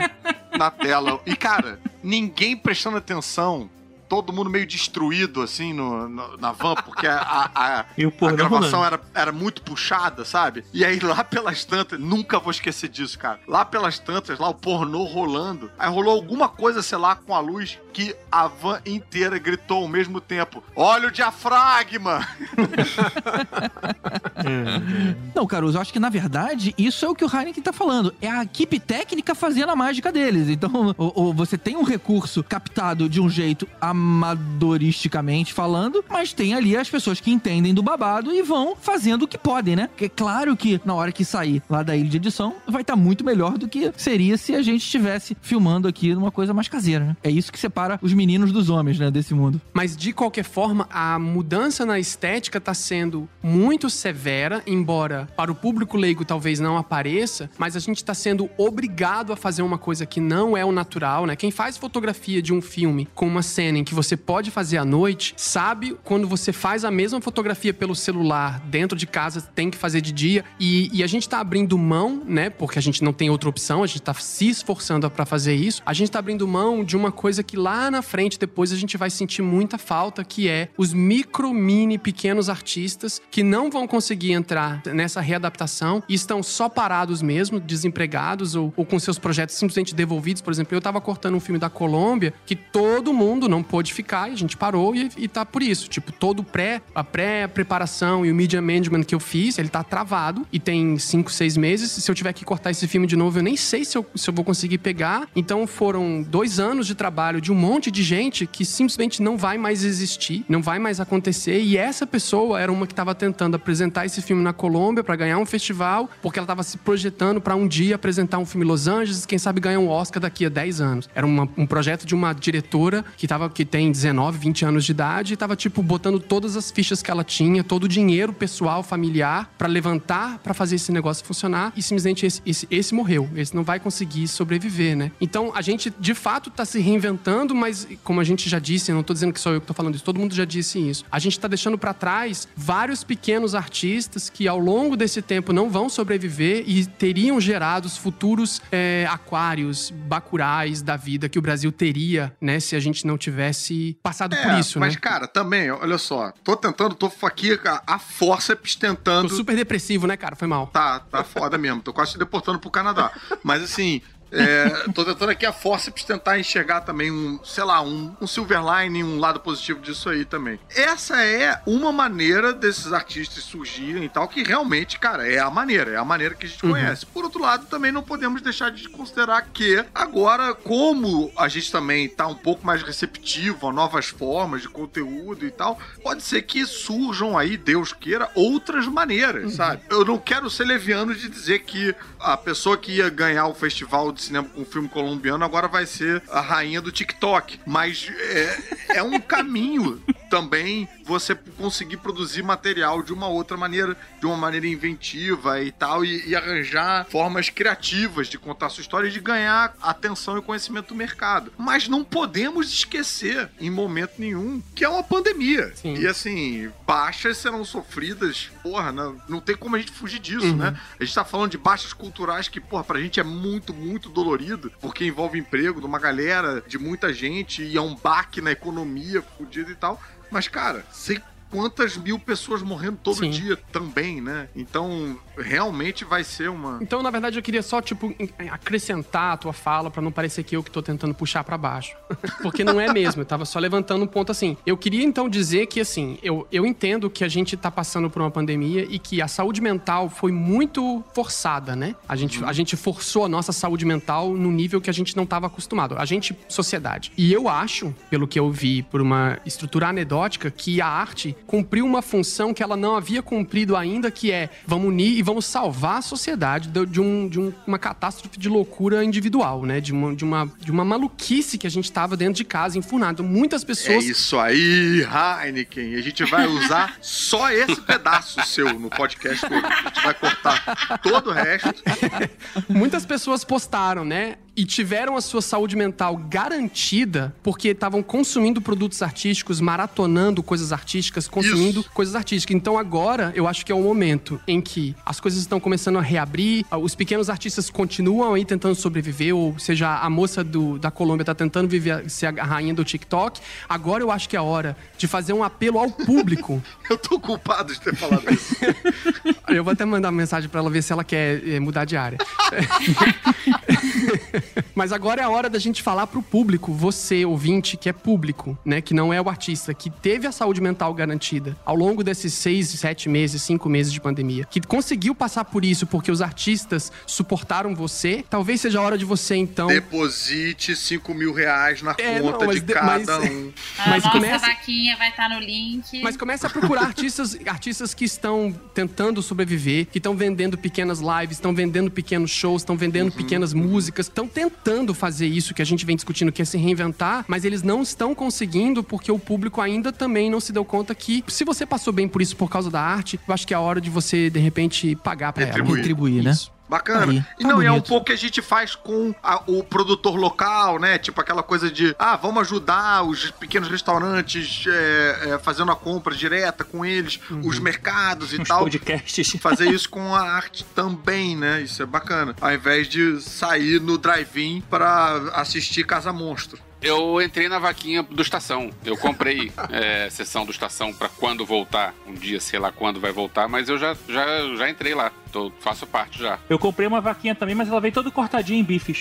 na tela. E, cara, ninguém prestando atenção. Todo mundo meio destruído, assim, no, no- na van, porque a, a, a- E a gravação era, era muito puxada, sabe? E aí lá pelas tantas, nunca vou esquecer disso, cara. Lá pelas tantas, lá o pornô rolando. Aí rolou alguma coisa, sei lá, com a luz que a van inteira gritou ao mesmo tempo: Olha o diafragma! É, Não, Caruso, eu acho que na verdade isso é o que o Heineken tá falando. É a equipe técnica fazendo a mágica deles. Então, ou, ou você tem um recurso captado de um jeito amadoristicamente falando, mas tem ali as pessoas que entendem do babado e vão fazendo o que podem, né? Porque é claro que na hora que sair lá da ilha de edição, vai estar muito melhor do que seria se a gente estivesse filmando aqui numa coisa mais caseira, né? É isso que separa os meninos dos homens, né, desse mundo. Mas de qualquer forma, a mudança na estética tá sendo muito severa, embora para o público leigo talvez não apareça, mas a gente tá sendo obrigado a fazer uma coisa que não é o natural, né? Quem faz fotografia de um filme com uma cena em que você pode fazer à noite, sabe quando você faz a mesma fotografia pelo celular dentro de casa, tem que fazer de dia. E, e a gente tá abrindo mão, né? Porque a gente não tem outra opção, a gente tá se esforçando para fazer isso. A gente tá abrindo mão de uma coisa que lá na frente, depois a gente vai sentir muita falta, que é os micro, mini, pequenos artistas que não vão conseguir entrar nessa readaptação e estão só parados mesmo, desempregados ou, ou com seus projetos simplesmente devolvidos. Por exemplo, eu tava cortando um filme da Colômbia que todo mundo não pôde ficar e a gente parou e, e tá por isso. Tipo, todo pré, a pré-preparação e o media management que eu fiz, ele tá travado e tem cinco, seis meses. Se eu tiver que cortar esse filme de novo, eu nem sei se eu, se eu vou conseguir pegar. Então foram dois anos de trabalho de um monte de gente que simplesmente não vai mais existir, não vai mais acontecer. E essa pessoa era uma que tava tentando apresentar esse filme na Colômbia para ganhar um festival, porque ela tava se projetando para um dia apresentar um filme em Los Angeles, quem sabe ganhar um Oscar daqui a 10 anos. Era uma- um projeto de uma diretora que tava que tem 19, 20 anos de idade e tava tipo botando todas as fichas que ela tinha, todo o dinheiro pessoal, familiar para levantar para fazer esse negócio funcionar e simplesmente esse, esse, esse morreu. Esse não vai conseguir sobreviver, né? Então a gente de fato tá se reinventando, mas como a gente já disse, eu não tô dizendo que só eu que tô falando isso, todo mundo já disse isso. A gente tá deixando para trás vários pequenos artistas que ao longo desse tempo não vão sobreviver e teriam gerado os futuros é, aquários, bacurais da vida que o Brasil teria, né, se a gente não tivesse passado por isso, mas, né? cara, também, olha só, tô tentando, tô aqui a, a forceps tentando. Tô super depressivo, né, cara? Foi mal. Tá, tá foda mesmo. Tô quase te deportando pro Canadá. Mas assim, é, tô tentando aqui a forceps tentar enxergar também um, sei lá, um, um silver line, um lado positivo disso aí também. Essa é uma maneira desses artistas surgirem e tal, que realmente, cara, é a maneira, é a maneira que a gente conhece. Por outro lado, também não podemos deixar de considerar que agora, como a gente também tá um pouco mais receptivo a novas formas de conteúdo e tal, pode ser que surjam aí, Deus queira, outras maneiras, sabe? Eu não quero ser leviano de dizer que a pessoa que ia ganhar o festival de cinema com um filme colombiano agora vai ser a rainha do TikTok, mas é, é um caminho também você conseguir produzir material de uma outra maneira, de uma maneira inventiva e tal, e, e arranjar formas criativas de contar sua história e de ganhar atenção e conhecimento do mercado. Mas não podemos esquecer, em momento nenhum, que é uma pandemia. Sim. E assim, baixas serão sofridas, porra, não, não tem como a gente fugir disso, né? A gente tá falando de baixas culturais que, porra, pra gente é muito, muito dolorido, porque envolve emprego de uma galera, de muita gente, e é um baque na economia, fudido e tal. Mas, cara, sei quantas mil pessoas morrendo todo Sim. dia também, né? Então, realmente vai ser uma. Então, na verdade, eu queria só, tipo, acrescentar a tua fala pra não parecer que eu que tô tentando puxar pra baixo. Porque não é mesmo, eu tava só levantando um ponto assim. Eu queria, então, dizer que, assim, eu, eu entendo que a gente tá passando por uma pandemia e que a saúde mental foi muito forçada, né? A gente, a gente forçou a nossa saúde mental no nível que a gente não tava acostumado. A gente, sociedade. E eu acho, pelo que eu vi por uma estrutura anedótica, que a arte cumpriu uma função que ela não havia cumprido ainda, que é vamos unir e vamos salvar a sociedade de, de um- de um- uma catástrofe de loucura individual, né? De uma, de, uma, de uma maluquice que a gente tava dentro de casa, enfurnado. Muitas É pessoas. isso aí, Heineken. A gente vai usar só esse pedaço seu no podcast todo. A gente vai cortar todo o resto. Muitas pessoas postaram, né? E tiveram a sua saúde mental garantida porque estavam consumindo produtos artísticos, maratonando coisas artísticas, consumindo coisas artísticas. Então agora eu acho que é o momento em que as coisas estão começando a reabrir, os pequenos artistas continuam aí tentando sobreviver, ou seja, a moça do, da Colômbia tá tentando viver, ser a rainha do TikTok. Agora eu acho que é a hora de fazer um apelo ao público. Eu tô culpado de ter falado isso. Eu vou até mandar uma mensagem pra ela ver se ela quer eh, mudar de área. Mas agora é a hora da gente falar pro público, você, ouvinte, que é público, né? Que não é o artista, que teve a saúde mental garantida ao longo desses seis, sete meses, cinco meses de pandemia, que conseguiu passar por isso porque os artistas suportaram você. Talvez seja a hora de você, então. Deposite 5 mil reais na É, conta não, mas de de- cada mas- um. A Mas nossa começa- vaquinha vai estar no link. Mas comece a procurar artistas, artistas que estão tentando sobreviver, que estão vendendo pequenas lives, estão vendendo pequenos shows, estão vendendo pequenas músicas, estão tentando fazer isso que a gente vem discutindo, que é se reinventar, mas eles não estão conseguindo porque o público ainda também não se deu conta que se você passou bem por isso por causa da arte, eu acho que é a hora de você, de repente, pagar pra ela. Retribuir. Retribuir, né? Isso. Bacana. Aí, e tá não, e é um bonito. pouco que a gente faz com a- o produtor local, né? Tipo aquela coisa de, ah, vamos ajudar os pequenos restaurantes é, é, fazendo a compra direta com eles, os mercados e Uns tal. podcasts. Fazer isso com a arte também, né? Isso é bacana. Ao invés de sair no drive-in pra assistir Casa Monstro. Eu entrei na vaquinha do Estação. Eu comprei é, sessão do Estação pra quando voltar. Um dia, sei lá quando vai voltar, mas eu já, já, já entrei lá. Tô, faço parte já. Eu comprei uma vaquinha também, mas ela veio toda cortadinha em bifes.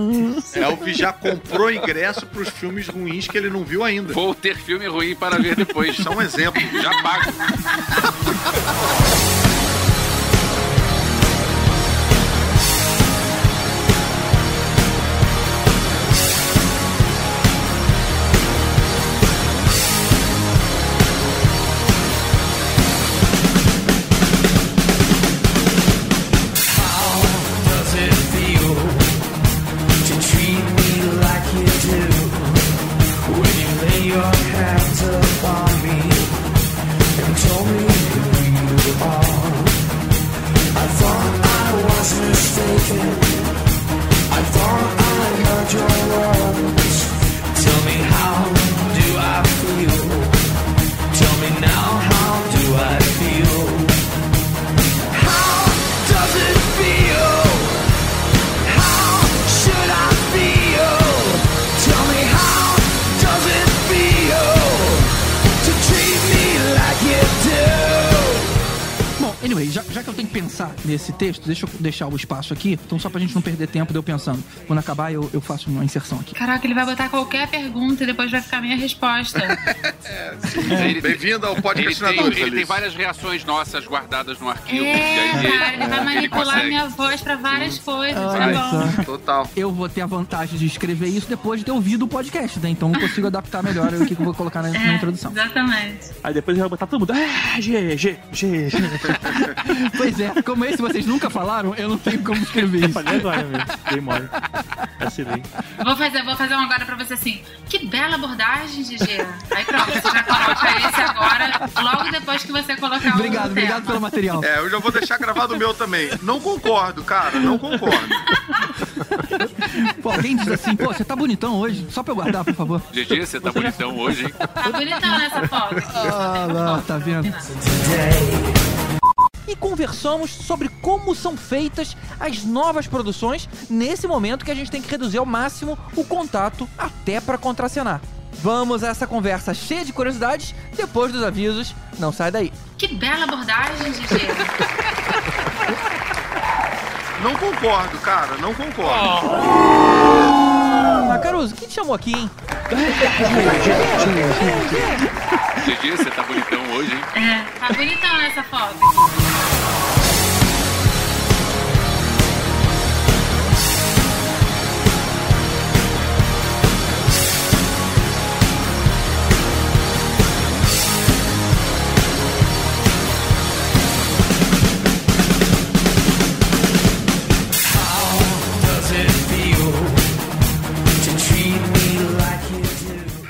Elvis já comprou ingresso pros filmes ruins que ele não viu ainda. Vou ter filme ruim para ver depois. Isso é um exemplo. Já pago. texto, deixa eu deixar o espaço aqui. Então, só pra gente não perder tempo de eu pensando. Quando acabar, eu, eu faço uma inserção aqui. Caraca, ele vai botar qualquer pergunta e depois vai ficar a minha resposta. Ele, Bem-vindo ao ele, tem, ele tem várias reações nossas guardadas no arquivo. e É, aí cara, ele vai manipular consegue. minha voz pra várias coisas, tá bom? Total. Eu vou ter a vantagem de escrever isso depois de ter ouvido o podcast, né? Então eu consigo adaptar melhor o que eu vou colocar na, na É, introdução. Exatamente. Aí depois ele vai botar todo mundo. Ah, G, G, G, G. Pois é, como esse vocês nunca falaram, eu não tenho como escrever isso. Falei agora mesmo. Dei mole. Vacilei. Vou fazer, vou fazer um agora pra você assim. Que bela abordagem, GG. Aí pronto, você já coloca esse agora, logo depois que você colocar o Obrigado, obrigado pelo material. É, eu já vou deixar gravado o meu também. Não concordo, cara, não concordo. Pô, alguém diz assim, pô, você tá bonitão hoje, só pra eu guardar, por favor. GG, você tá bonitão hoje, hein? Tá bonitão nessa foto. Ah, lá, tá vendo? E conversamos sobre como são feitas as novas produções nesse momento que a gente tem que reduzir ao máximo o contato até pra contracenar. Vamos a essa conversa cheia de curiosidades depois dos avisos. Não sai daí. Que bela abordagem, GG. Não concordo, cara, não concordo. Ah, Caruso, quem te chamou aqui, hein? GG, você tá bonitão hoje, hein? É, tá bonitão nessa foto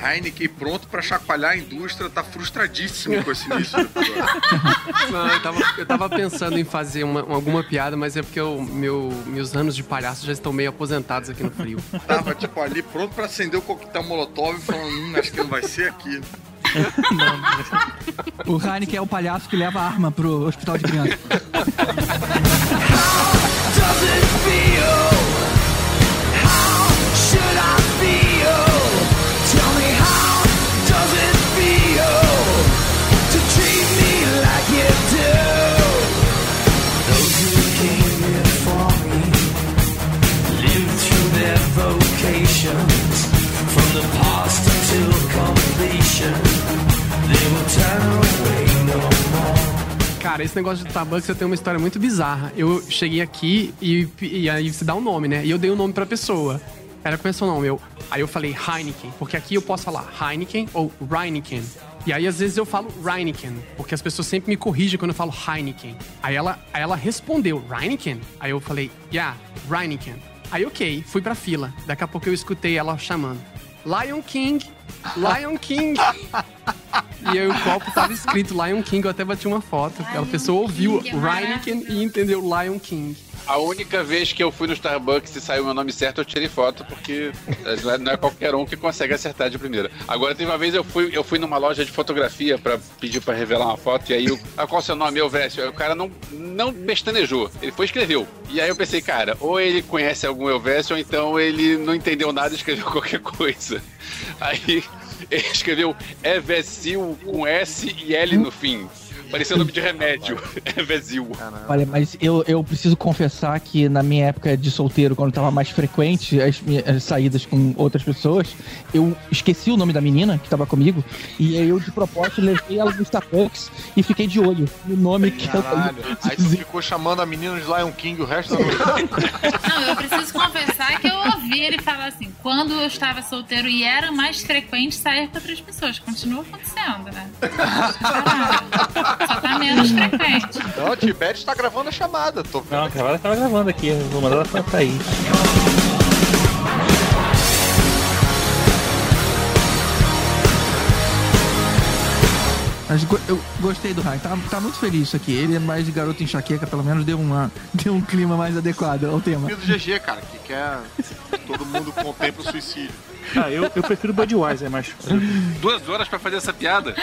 Heineken pronto pra chacoalhar a indústria, tá frustradíssimo com esse início. Não, eu tava, eu tava pensando em fazer uma, alguma piada, mas é porque o meu, meus anos de palhaço já estão meio aposentados aqui no frio. Tava, tipo, ali pronto pra acender o coquetel molotov, falando, hum, acho que não vai ser aqui. O Heineken é o palhaço que leva a arma pro hospital de criança. Cara, esse negócio de Starbucks eu tenho uma história muito bizarra. Eu cheguei aqui e, e aí você dá um nome, né? E eu dei um nome pra pessoa. Ela começou o nome, eu. Aí eu falei Heineken, porque aqui eu posso falar Heineken ou Reineken. E aí às vezes eu falo Reineken, porque as pessoas sempre me corrigem quando eu falo Heineken. Aí ela, aí ela respondeu Reineken. Aí eu falei, yeah, Reineken. Aí ok, fui pra fila. Daqui a pouco eu escutei ela chamando. Lion King, Lion King. E aí o copo tava escrito Lion King, eu até bati uma foto. Aquela pessoa ouviu King, é Reineken e entendeu Lion King. A única vez que eu fui no Starbucks e saiu meu nome certo, eu tirei foto, porque não é- não é qualquer um que consegue acertar de primeira. Agora, teve uma vez eu fui, eu fui numa loja de fotografia pra pedir pra revelar uma foto, e aí, o, ah, qual é o seu nome? Eu, Vécio. Aí o cara não, não pestanejou, ele foi e escreveu. E aí eu pensei, cara, ou ele conhece algum Elvésio, ou então ele não entendeu nada e escreveu qualquer coisa. Aí ele escreveu Evecil com S e L no fim. Parecia nome de remédio. Evecil. Olha, mas eu, eu preciso confessar que na minha época de solteiro, quando tava mais frequente as minhas as saídas com outras pessoas, eu esqueci o nome da menina que tava comigo, e aí eu de propósito levei ela no Starbucks e fiquei de olho no nome que Caralho. ela Aí tu ficou chamando a menina de Lion King o resto da noite. Não, eu preciso confessar que eu ouvi ele falar assim: quando eu estava solteiro e era mais frequente sair com outras pessoas. Continua acontecendo, né? Caralho. Só tá menos frequente. Não, a Tibete tá gravando a chamada, tô vendo. Não, cara, ela tava gravando aqui. Vou mandar ela pra pra Mas eu gostei do Rai, tá, tá muito feliz isso aqui. Ele é mais de garoto enxaqueca, pelo menos deu, uma, deu um clima mais adequado ao tema. do GG, cara, que quer que todo mundo contemple o suicídio. Ah, eu, eu prefiro Budweiser, mas. Duas horas pra fazer essa piada.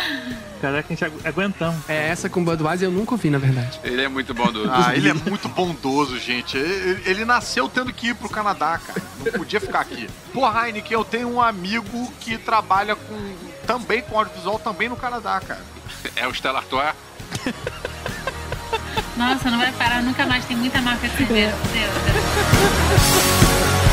Caraca, a gente agu- aguentamos. É, essa com Budweiser eu nunca ouvi, na verdade. Ele é muito bom do. Ah, ele é muito bondoso, gente. Ele, ele nasceu tendo que ir pro Canadá, cara. Não podia ficar aqui. Pô, Heineken, eu tenho um amigo que trabalha com também com audiovisual também no Canadá, cara. É o Stella Artois. Nossa, não vai parar nunca mais. Tem muita marca de cerveja. Deus, Deus.